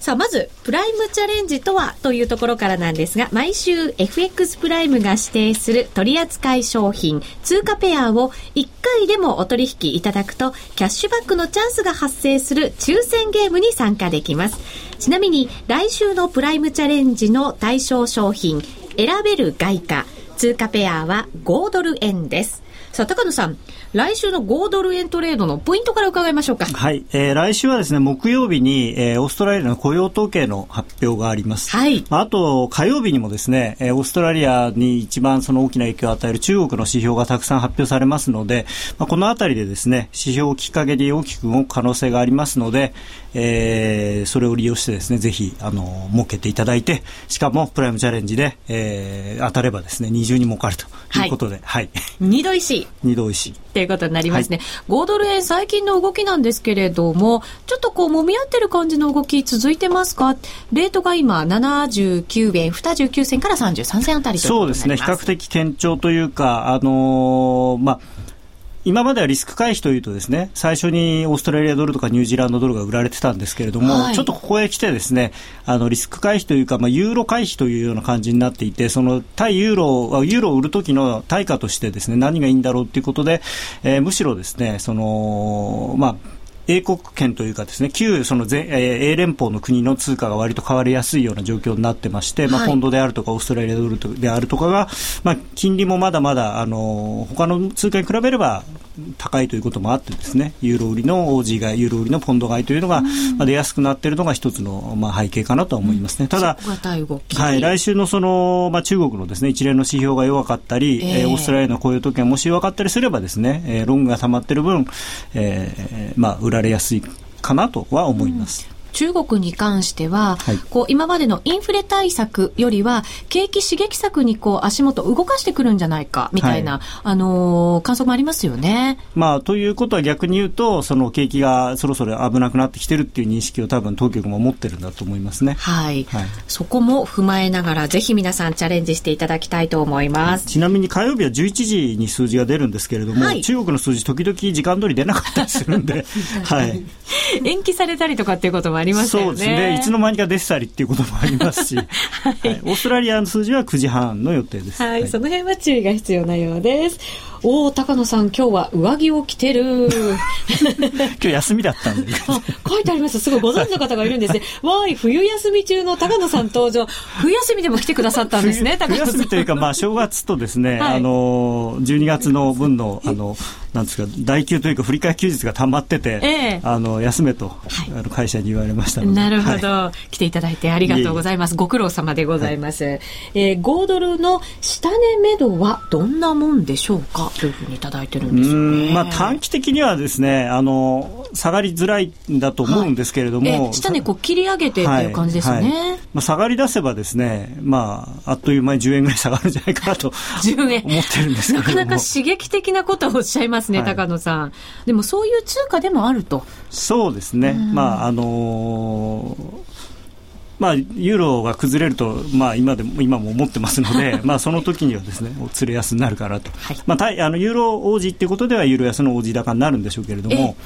さあ、まず、プライムチャレンジとはというところからなんですが、毎週 FX プライムが指定する取扱い商品、通貨ペアを1回でもお取引いただくと、キャッシュバックのチャンスが発生する抽選ゲームに参加できます。ちなみに、来週のプライムチャレンジの対象商品、選べる外貨、通貨ペアは5ドル円です。さあ、高野さん、来週の5ドル円トレードのポイントから伺いましょうか。はい。えー、来週はですね、木曜日に、えー、オーストラリアの雇用統計の発表があります。はい。あと、火曜日にもですね、えー、オーストラリアに一番その大きな影響を与える中国の指標がたくさん発表されますので、まあ、このあたりでですね、指標をきっかけに大きく動く可能性がありますので、えー、それを利用してですね、ぜひ、あの、設けていただいて、しかもプライムチャレンジで、えー、当たればですね、二重に儲かるということで、はい。二、度石。二度石。ということになりますね。はい、5ドル円最近の動きなんですけれども、ちょっとこう、揉み合ってる感じの動き続いてますか？レートが今、79円、29銭から33銭あたりというそうですね、比較的堅調というか、あのー、まあ、今まではリスク回避というとですね、最初にオーストラリアドルとかニュージーランドドルが売られてたんですけれども、はい、ちょっとここへ来てですね、あのリスク回避というか、まあ、ユーロ回避というような感じになっていて、その対ユーロ、ユーロを売るときの対価としてですね、何がいいんだろうということで、えー、むしろですね、その、まあ、英国圏というかですね、旧その全、えー、英連邦の国の通貨が割と変わりやすいような状況になってまして、まあ、ポンドであるとか、オーストラリアドルであるとかが、まあ、金利もまだまだ、あの、他の通貨に比べれば高いということもあってですね、ユーロ売りの OG 買い、ユーロ売りのポンド買いというのが、まあ、出やすくなっているのが一つの、まあ、背景かなと思いますね。ただ、はい、来週のその、まあ、中国のですね、一連の指標が弱かったり、えー、オーストラリアの雇用統計がもし弱かったりすればですね、えー、ロングが溜まっている分、えー、まあ、売られやすいかなとは思います。中国に関しては、はい、こう今までのインフレ対策よりは景気刺激策にこう足元動かしてくるんじゃないかみたいな、はい、あのー、観測もありますよね。まあ、ということは逆に言うとその景気がそろそろ危なくなってきてるっていう認識を多分当局も持ってるんだと思いますね。はい。はい、そこも踏まえながらぜひ皆さんチャレンジしていただきたいと思います。ちなみに火曜日は11時に数字が出るんですけれども、はい、中国の数字時々時間通り出なかったりするんで、はい。延期されたりとかっていうこともありますよね。そうですね。いつの間にか出てたりっていうこともありますし、はい、オーストラリアの数字は9時半の予定です。はい、その辺は注意が必要なようです。おお、高野さん、今日は上着を着てる。今日休みだったんで。書いてあります。すごいご存知の方がいるんですね。わーい、冬休み中の高野さん登場。冬休みでも来てくださったんですね、高野さん。冬休みというか、まあ、正月とですね、はい、あの、12月の分の、あの、なんですか、代休というか、振り替え休日がたまってて、ええ、あの、休めと、はい、あの会社に言われましたなるほど、はい、来ていただいてありがとうございます。ご苦労様でございます。はい、えー、5ドルの下値目処はどんなもんでしょうか？というふうにいただいてるんですよね。まあ、短期的にはですね、あの、下がりづらいんだと思うんですけれども、はいえー、下値こう切り上げてっていう感じですね。まあ、下がり出せばですね、まあ、あっという間に10円ぐらい下がるんじゃないかなと 思ってるんですけどなかなか刺激的なことをおっしゃいますね、高野さん。でもそういう通貨でもあると。そうですね。まあ、あのーまあ、ユーロが崩れると、まあ、今でも今も思ってますので、まあ、その時にはですね、お釣れ安になるからと、はい、まあ、あのユーロ王子っていうことでは、ユーロ安の王子高になるんでしょうけれども、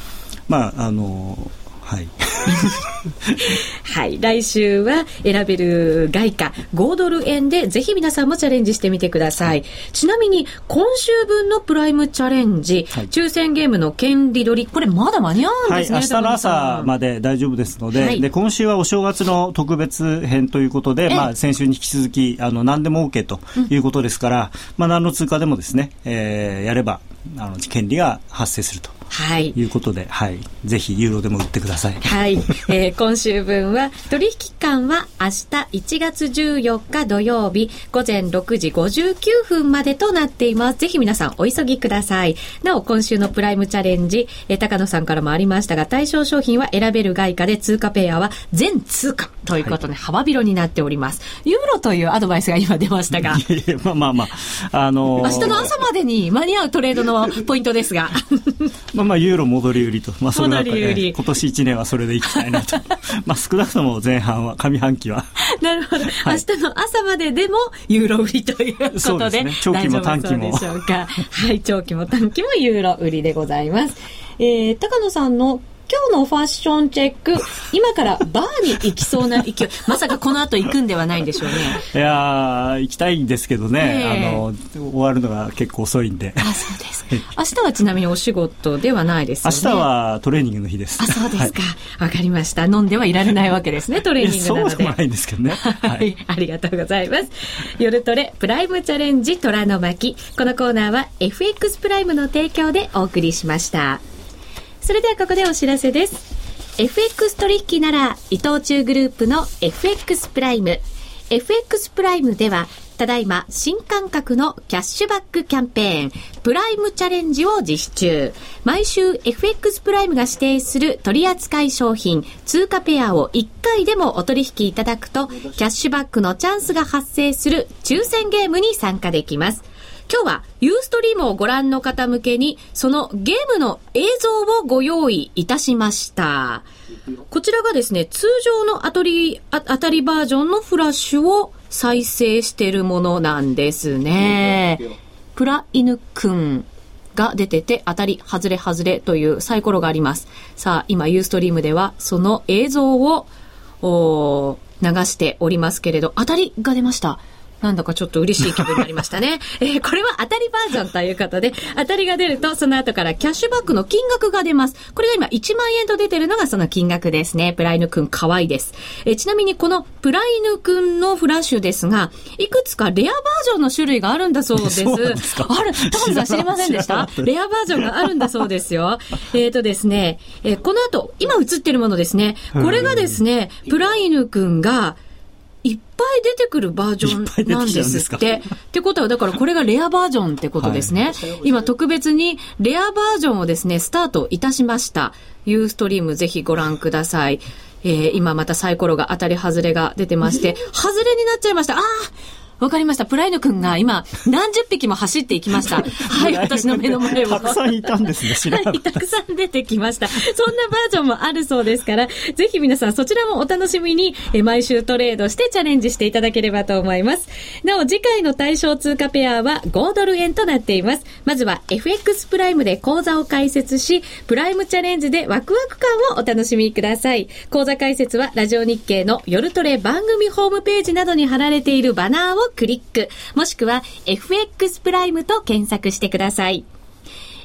まあ、あのはい。はい。来週は選べる外貨5ドル円でぜひ皆さんもチャレンジしてみてください。ちなみに今週分のプライムチャレンジ、はい、抽選ゲームの権利取り、これまだ間に合うんですね。はい、明日の朝まで大丈夫ですので、はい、で、今週はお正月の特別編ということで、まあ先週に引き続き、あの、何でも OK ということですから、うん、まあ何の通貨でもですね、えー、やれば、あの、権利が発生すると。はい。いうことで、はい。ぜひ、ユーロでも売ってください。はい。えー、今週分は、取引間は明日1月14日土曜日午前6時59分までとなっています。ぜひ皆さんお急ぎください。なお、今週のプライムチャレンジ、えー、高野さんからもありましたが、対象商品は選べる外貨で通貨ペアは全通貨ということで、幅広になっております。ユーロというアドバイスが今出ましたが。まあまあまあ、あのー、明日の朝までに間に合うトレードのポイントですが。まあまあ、ユーロ戻り売りと。まあ、その中で、今年1年はそれでいきたいなと。まあ、少なくとも前半は、上半期は。なるほど。はい、明日の朝まででも、ユーロ売りということで。でね、長期も短期も。でしょうか。はい、長期も短期もユーロ売りでございます。えー、高野さんの今日のファッションチェック、今からバーに行きそうな勢い、まさかこの後行くんではないんでしょうね。いや行きたいんですけどね、えー、あの、終わるのが結構遅いんで。あ、そうです明日はちなみにお仕事ではないですよね。明日はトレーニングの日です。あ、そうですか。わ、はい、かりました。飲んではいられないわけですね、トレーニングなので。そうでもないんですけどね。はい。ありがとうございます。夜トレ、プライムチャレンジ、虎の巻。このコーナーは FX プライムの提供でお送りしました。それではここでお知らせです。FX 取引なら伊藤忠グループの FX プライム。FX プライムではただいま新感覚のキャッシュバックキャンペーン、プライムチャレンジを実施中。毎週 FX プライムが指定する取扱い商品、通貨ペアを1回でもお取引いただくと、キャッシュバックのチャンスが発生する抽選ゲームに参加できます。今日はユーストリームをご覧の方向けに、そのゲームの映像をご用意いたしました。こちらがですね、通常の当たり、当たりバージョンのフラッシュを再生しているものなんですね。プライヌくんが出てて、当たり、外れ、外れというサイコロがあります。さあ、今、ユーストリームでは、その映像を、流しておりますけれど、当たりが出ました。なんだかちょっと嬉しい気分になりましたね。えー、これは当たりバージョンということで、当たりが出ると、その後からキャッシュバックの金額が出ます。これが今1万円と出てるのがその金額ですね。プライヌくん可愛いです。えー、ちなみにこのプライヌくんのフラッシュですが、いくつかレアバージョンの種類があるんだそうです。ですある、タカさん知りませんでし た？レアバージョンがあるんだそうですよ。えっとですね、えー、この後、今映ってるものですね。これがですね、プライヌくんが、いっぱい出てくるバージョンなんですって。ってことは、だからこれがレアバージョンってことですね。はい、今特別にレアバージョンをですね、スタートいたしました。ユーストリームぜひご覧ください。えー、今またサイコロが当たり外れが出てまして、外れになっちゃいました。ああわかりました。プライド君が今、何十匹も走っていきました。はい、私の目の前を。たくさんいたんですね、知らなはい、たくさん出てきました。そんなバージョンもあるそうですから、ぜひ皆さんそちらもお楽しみに、え毎週トレードしてチャレンジしていただければと思います。なお、次回の対象通貨ペアは5ドル円となっています。まずは FX プライムで講座を開設し、プライムチャレンジでワクワク感をお楽しみください。講座開設はラジオ日経の夜トレ番組ホームページなどに貼られているバナーをクリック。もしくは FX プライムと検索してください。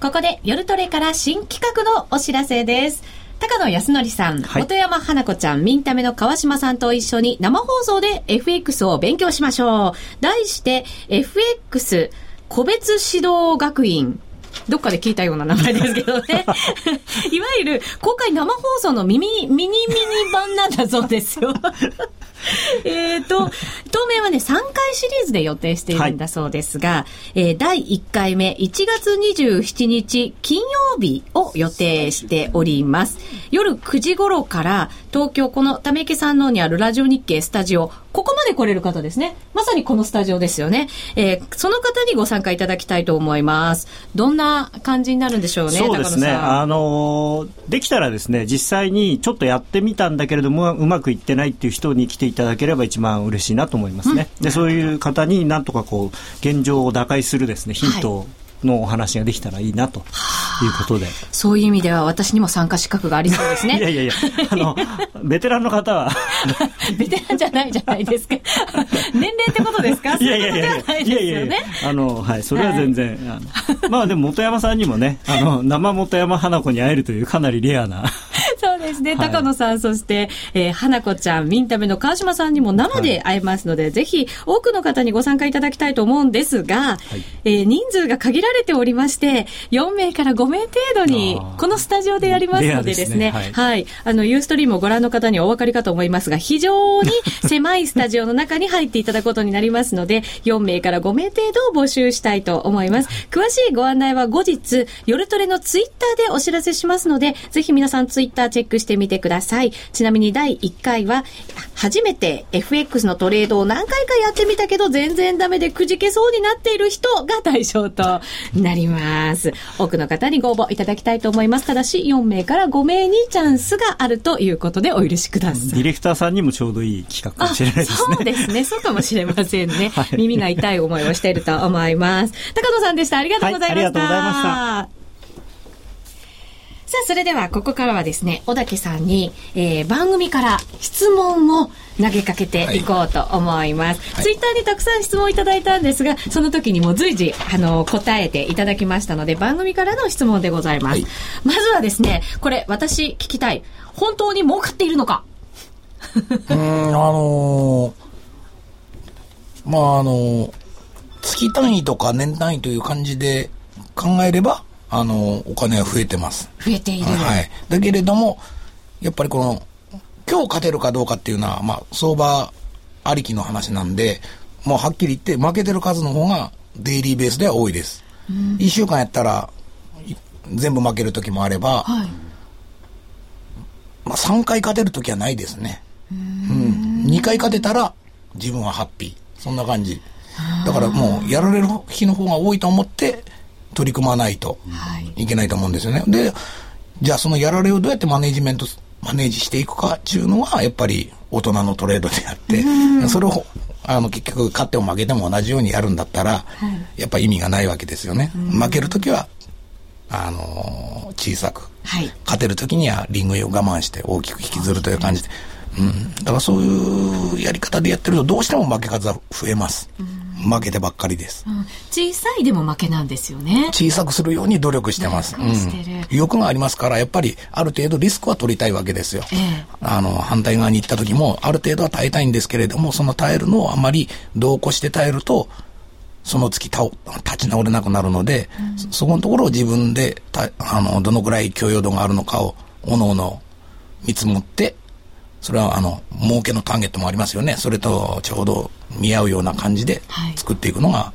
ここで夜トレから新企画のお知らせです。高野康則さん、はい、本山花子ちゃん、ミンタメの川島さんと一緒に生放送で FX を勉強しましょう。題して、FX 個別指導学院どっかで聞いたような名前ですけどね。いわゆる公開生放送のミニ、ミニミニ版なんだそうですよ。えっと、当面はね、3回シリーズで予定しているんだそうですが、はい、えー、第1回目、1月27日金曜日を予定しております。夜9時頃から、東京、このため池山王にあるラジオ日経スタジオ、ここまで来れる方ですね。まさにこのスタジオですよね。えー、その方にご参加いただきたいと思います。どんな感じになるんでしょうね、そうですね。あのー、できたらですね、実際にちょっとやってみたんだけれども、うまくいってないっていう人に来ていただければ一番嬉しいなと思いますね。うん、で、そういう方になんとかこう、現状を打開するですね、ヒントを、はいのお話ができたらいいなということで。そういう意味では私にも参加資格がありそうですね。いやいやいや、あの、ベテランの方は。ベテランじゃないじゃないですか。年齢ってことですか？いやいやいやいや、いやいやいや、あの、はい、それは全然、はい、あのまあでも本山さんにもね、あの、生本山花子に会えるというかなりレアな。そうですね、高野さん、そして、えー、花子ちゃん、ミンタメの川島さんにも生で会えますので、はい、ぜひ多くの方にご参加いただきたいと思うんですが、はい、えー、人数が限られておりまして、4名から5名程度に、このスタジオでやりますのでですね、ね。はい、はい、あの、ユーストリームをご覧の方にはお分かりかと思いますが、非常に狭いスタジオの中に入っていただくことになりますので、4名から5名程度を募集したいと思います。詳しいご案内は後日、夜トレのツイッターでお知らせしますので、ぜひ皆さんツイッターチェックしてみてください。ちなみに第1回は、初めて FX のトレードを何回かやってみたけど、全然ダメでくじけそうになっている人が対象となります。多くの方にご応募いただきたいと思います。ただし、4名から5名にチャンスがあるということでお許しください。ディレクターさんにもちょうどいい企画かもしれないですね。そうですね。そうかもしれませんね。はい、耳が痛い思いをしていると思います。高野さんでした。ありがとうございました。はい、ありがとうございました。さあ、それではここからはですね、小竹さんに、えー、番組から質問を投げかけていこうと思います。はい、ツイッターにたくさん質問いただいたんですが、その時にも随時、あの、答えていただきましたので、番組からの質問でございます。はい、まずはですね、これ、私聞きたい。本当に儲かっているのか うん、あのー、まあ、あのー、月単位とか年単位という感じで考えれば、あの、お金は増えてます。増えている。はい。だけれども、やっぱりこの、今日勝てるかどうかっていうのは、まあ、相場ありきの話なんで、もうはっきり言って、負けてる数の方がデイリーベースでは多いです。一、1週間やったら、全部負ける時もあれば、はい、まあ、3回勝てる時はないですね。うん。2回勝てたら、自分はハッピー。そんな感じ。だからもう、やられる日の方が多いと思って、取り組まないといけないと思うんですよね。で、じゃあそのやられをどうやってマネジメント、マネージしていくかっていうのは、やっぱり大人のトレードであって、それを、あの、結局、勝っても負けても同じようにやるんだったら、やっぱ意味がないわけですよね。負けるときは、あの小さく、はい、勝てるときにはリングを我慢して大きく引きずるという感じで、うん、だからそういうやり方でやってるとどうしても負け数は増えます。うん。負けてばっかりです、うん、小さいでも負けなんですよね。小さくするように努力してます、うん、欲がありますからやっぱりある程度リスクは取りたいわけですよ、ええ、あの反対側に行った時もある程度は耐えたいんですけれどもその耐えるのをあまり同行して耐えるとその月立ち直れなくなるので、うん、そこのところを自分であのどのぐらい許容度があるのかをおのおの見積もってそれはあの儲けのターゲットもありますよね。それとちょうど見合うような感じで作っていくのが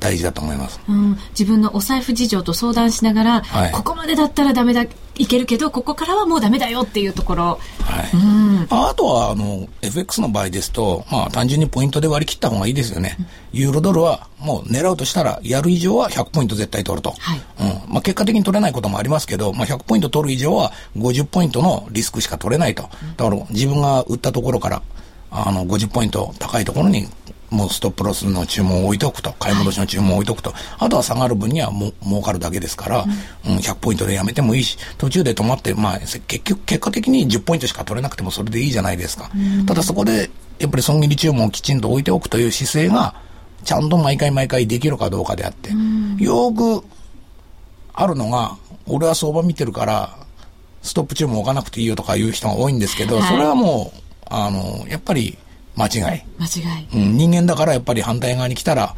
大事だと思います、うん、自分のお財布事情と相談しながら、はい、ここまでだったらダメだいけるけどここからはもうダメだよっていうところ、はい。うん、あとはあの FX の場合ですと、まあ、単純にポイントで割り切った方がいいですよね、うん、ユーロドルはもう狙うとしたらやる以上は100ポイント絶対取ると、はい。うん。まあ、結果的に取れないこともありますけど、まあ、100ポイント取る以上は50ポイントのリスクしか取れないと。だから自分が売ったところからあの50ポイント高いところにもうストップロスの注文を置いておくと、買い戻しの注文を置いておくと、はい、あとは下がる分にはも儲かるだけですから、うん、100ポイントでやめてもいいし、途中で止まって、まあ、結局、結果的に10ポイントしか取れなくてもそれでいいじゃないですか。うん、ただそこで、やっぱり損切り注文をきちんと置いておくという姿勢が、ちゃんと毎回毎回できるかどうかであって、うん、よくあるのが、俺は相場見てるから、ストップ注文置かなくていいよとか言う人が多いんですけど、はい、それはもう、あの、やっぱり、間違い。間違い。うん、人間だからやっぱり反対側に来たら、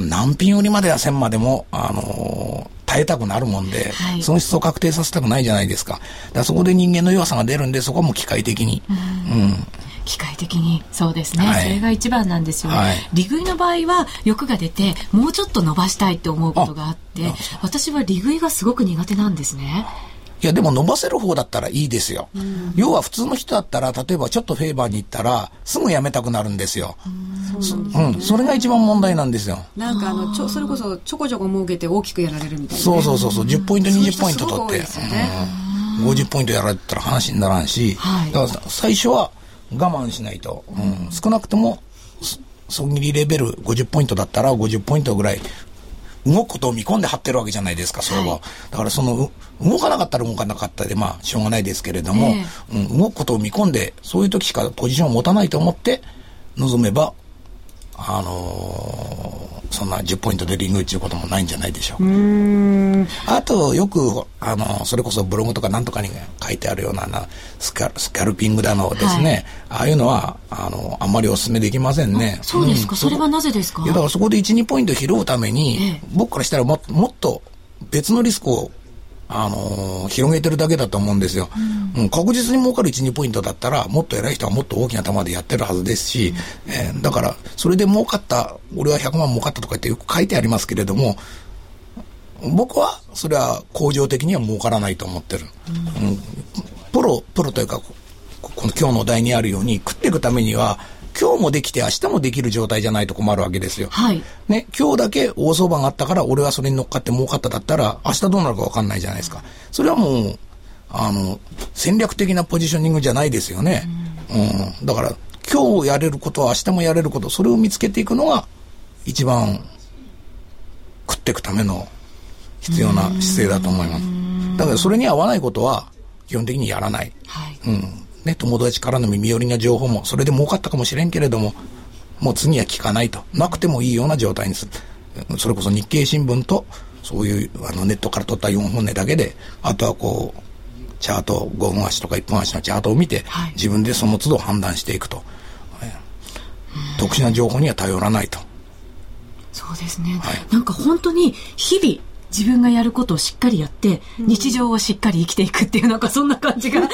何品売りまではせんまでも、あのー、耐えたくなるもんで、はい、損失を確定させたくないじゃないですか。だそこで人間の弱さが出るんで、そこはもう機械的に。うん、うん。機械的に。そうですね、はい、それが一番なんですよね、はい、利食いの場合は欲が出てもうちょっと伸ばしたいと思うことがあって私は利食いがすごく苦手なんですねいや、でも伸ばせる方だったらいいですよ。要は普通の人だったら、例えばちょっとフェーバーに行ったら、すぐ辞めたくなるんですよ。うん、うん、それが一番問題なんですよ。なんかあの、ちょ、それこそちょこちょこ儲けて大きくやられるみたいな、ね、そうそうそうそう、10ポイント、20ポイント取って。ね、うん、50ポイントやられたら話にならんし、はい、だから最初は我慢しないと。うん、少なくとも、損切りレベル50ポイントだったら50ポイントぐらい動くことを見込んで張ってるわけじゃないですか、それは。はい、だからその、動かなかったら動かなかったで、まあ、しょうがないですけれども、えー、うん、動くことを見込んで、そういう時しかポジションを持たないと思って、臨めば、あのー、そんな10ポイントでリングっていうこともないんじゃないでしょううあとよくあのそれこそブログとかなんとかに書いてあるようななスカスカルピングだのですね、はい、ああいうのはあのあんまりお勧めできませんね。そうですか、うん、それはなぜですか？いやだからそこで12ポイント拾うために、ええ、僕からしたらももっと別のリスクをあのー、広げてるだけだと思うんですよ、うん、確実に儲かる1、2ポイントだったら、もっと偉い人はもっと大きな球でやってるはずですし、うん、えー、だから、それで儲かった、俺は100万儲かったとかってよく書いてありますけれども、僕は、それは恒常的には儲からないと思ってる。うん、うん、プロ、プロというか、この今日の題にあるように、食っていくためには、今日もできて明日もできる状態じゃないと困るわけですよ。はい。ね、今日だけ大相場があったから俺はそれに乗っかって儲かっただったら明日どうなるかわかんないじゃないですか。それはもう、あの、戦略的なポジショニングじゃないですよね。うん、だから今日やれることは明日もやれること、それを見つけていくのが一番食っていくための必要な姿勢だと思います。だからそれに合わないことは基本的にやらない。はい、うんね、友達からの耳寄りな情報も、それで儲かったかもしれんけれども、もう次は聞かないと。なくてもいいような状態にする。それこそ日経新聞と、そういうあのネットから取った4本音だけで、あとはこう、チャート、5分足とか1分足のチャートを見て、はい、自分でその都度判断していくと。特殊な情報には頼らないと。そうですね。はい、なんか本当に日々、自分がやることをしっかりやって、日常をしっかり生きていくっていうなんかそんな感じが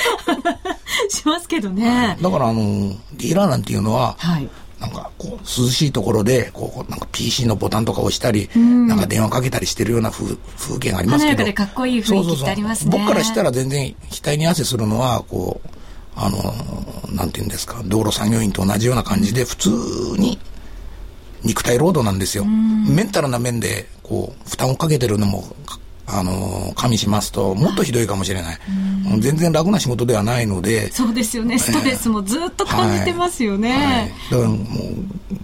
しますけどね。だからあの、ディーラーなんていうのは、はい。なんかこう涼しいところでこうなんか PC のボタンとか押したり、なんか電話かけたりしてるような風風景がありますけど。華やかでかっこいい雰囲気ってありますね。僕からしたら全然額に汗するのはこうあのなんていうんですか道路作業員と同じような感じで普通に肉体労働なんですよ。メンタルな面でこう負担をかけてるのもかあの加味しますともっとひどいかもしれない。全然楽な仕事ではないので。そうですよね。ストレスもずっと感じてますよね。はい、だからもう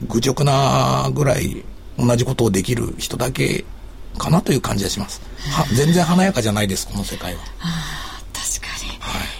愚直なぐらい同じことをできる人だけかなという感じがします。は全然華やかじゃないですこの世界は。確か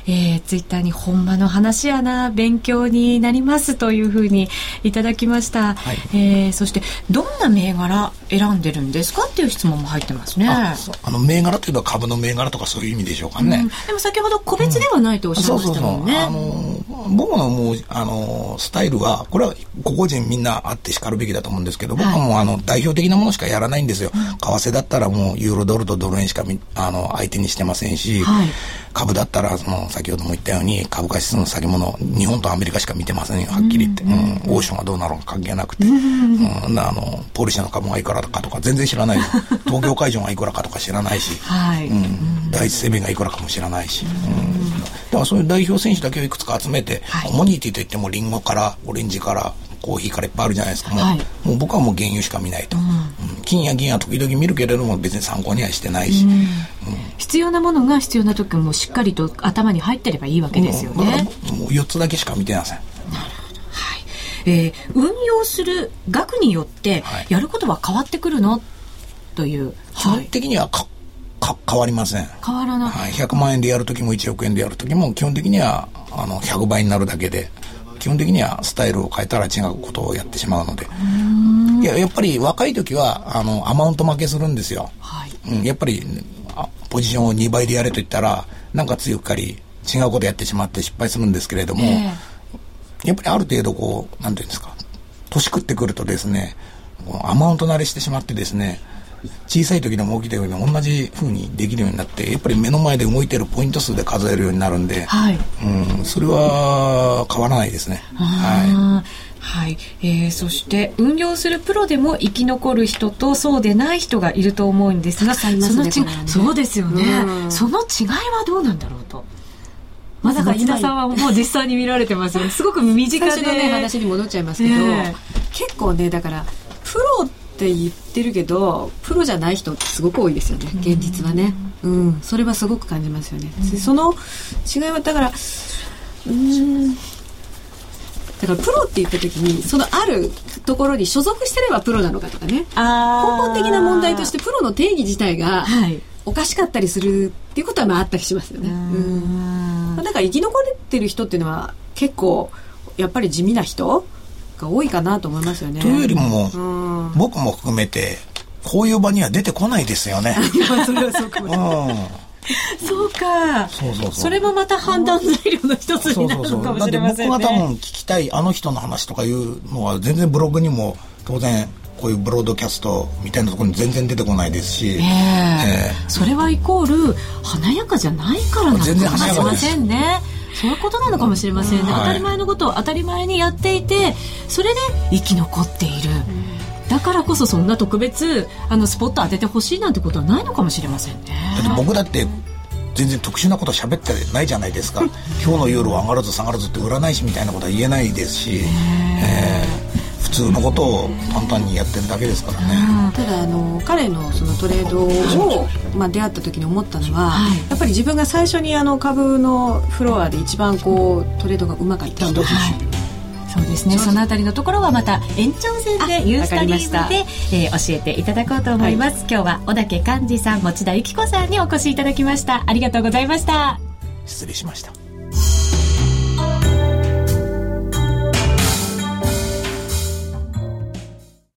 に。えー、ツイッターにほんまの話やな勉強になりますというふうにいただきました、はい。えーそしてどんな銘柄選んでるんですかっていう質問も入ってますね。あの銘柄というのは株の銘柄とかそういう意味でしょうかね。うん。でも先ほど個別ではないとおっしゃいそうまそうそう。したもんねあの僕のもうあのスタイルはこれは個々人みんなあってしかるべきだと思うんですけど、僕はもうあの代表的なものしかやらないんですよ。為替だったらもうユーロドルとドル円しかみあの相手にしてませんし、はい株だったらその先ほども言ったように株価指数の先物日本とアメリカしか見てませんよ。はっきり言って、うんオーションがどうなるのか関係なくて、うんなあのポルシェの株がいくらかとか全然知らない。よ 東京会場がいくらかとか知らないし。はい、うん、第一生命がいくらかも知らないし、うん、だからそういう代表選手だけをいくつか集めて、はい。コモディティといってもリンゴからオレンジからコーヒーからいっぱいあるじゃないですか。はい。もう僕はもう原油しか見ないと、うん。金や銀は時々見るけれども別に参考にはしてないし、必要なものが必要な時もしっかりと頭に入ってればいいわけですよね、もう4つだけしか見てません。はい。えー運用する額によってはい。やることは変わってくるの？という、基本はい、的にはかか変わりません。変わらない、はい、100万円でやるときも1億円でやるときも基本的にはあの100倍になるだけで基本的にはスタイルを変えたら違うことをやってしまうので。いややっぱり若い時はあのアマウント負けするんですよ、はい。うん、やっぱりあポジションを2倍でやれと言ったらなんか強くかり違うことやってしまって失敗するんですけれども、えやっぱりある程度こうなんていうんですか年食ってくるとですねアマウント慣れしてしまってですね小さい時でも大きい時でも同じ風にできるようになってやっぱり目の前で動いてるポイント数で数えるようになるんで、はい。うん、それは変わらないですね。はあーはい、えーそして運用するプロでも生き残る人とそうでない人がいると思うんですがたくさんいますねそのちね。そうですよね、うん。その違いはどうなんだろうと。まずだから今町田さんはもう実際に見られてますよね。すごく身近で。最初のね話に戻っちゃいますけど、え結構ねだからプロって言ってるけどプロじゃない人ってすごく多いですよね。現実はね。うん。それはすごく感じますよね、でその違いはだからうーん。だからプロって言った時にそのあるところに所属してればプロなのかとかね。あ根本的な問題としてプロの定義自体がはい。おかしかったりするっていうことはまああったりしますよね。うん。まあだから生き残れてる人っていうのは結構やっぱり地味な人が多いかなと思いますよね。い、というよりも、うん、僕も含めてこういう場には出てこないですよね。それはそうかもしれないうんそうかそうそうそうれもまた判断材料の一つそうそうそう。になるのかもだっしてれませんね僕が多分聞きたいあの人の話とかいうのは全然ブログにも当然こういうブロードキャストみたいなところに全然出てこないですし、え。ええ。それはイコール華やかじゃないからなのかもしれませんね。そういうことなのかもしれませんね、はい。当たり前のことを当たり前にやっていてそれで生き残っている、だからこそそんな特別あのスポット当ててほしいなんてことはないのかもしれませんね。だって僕だって全然特殊なこと喋ってないじゃないですか。今日の夜は上がらず下がらずって占い師みたいなことは言えないですし、え。ー普通のことを淡々にやってるだけですからね、ただあの彼のそのトレードを、まあ、出会った時に思ったのは、はい。やっぱり自分が最初にあの株のフロアで一番こうトレードがうまかった人、そうですね。そのあたりのところはまた延長戦あでユーストリームで、えー教えていただこうと思います、今日は小竹寛治さん持田由紀子さんにお越しいただきました。ありがとうございました。失礼しました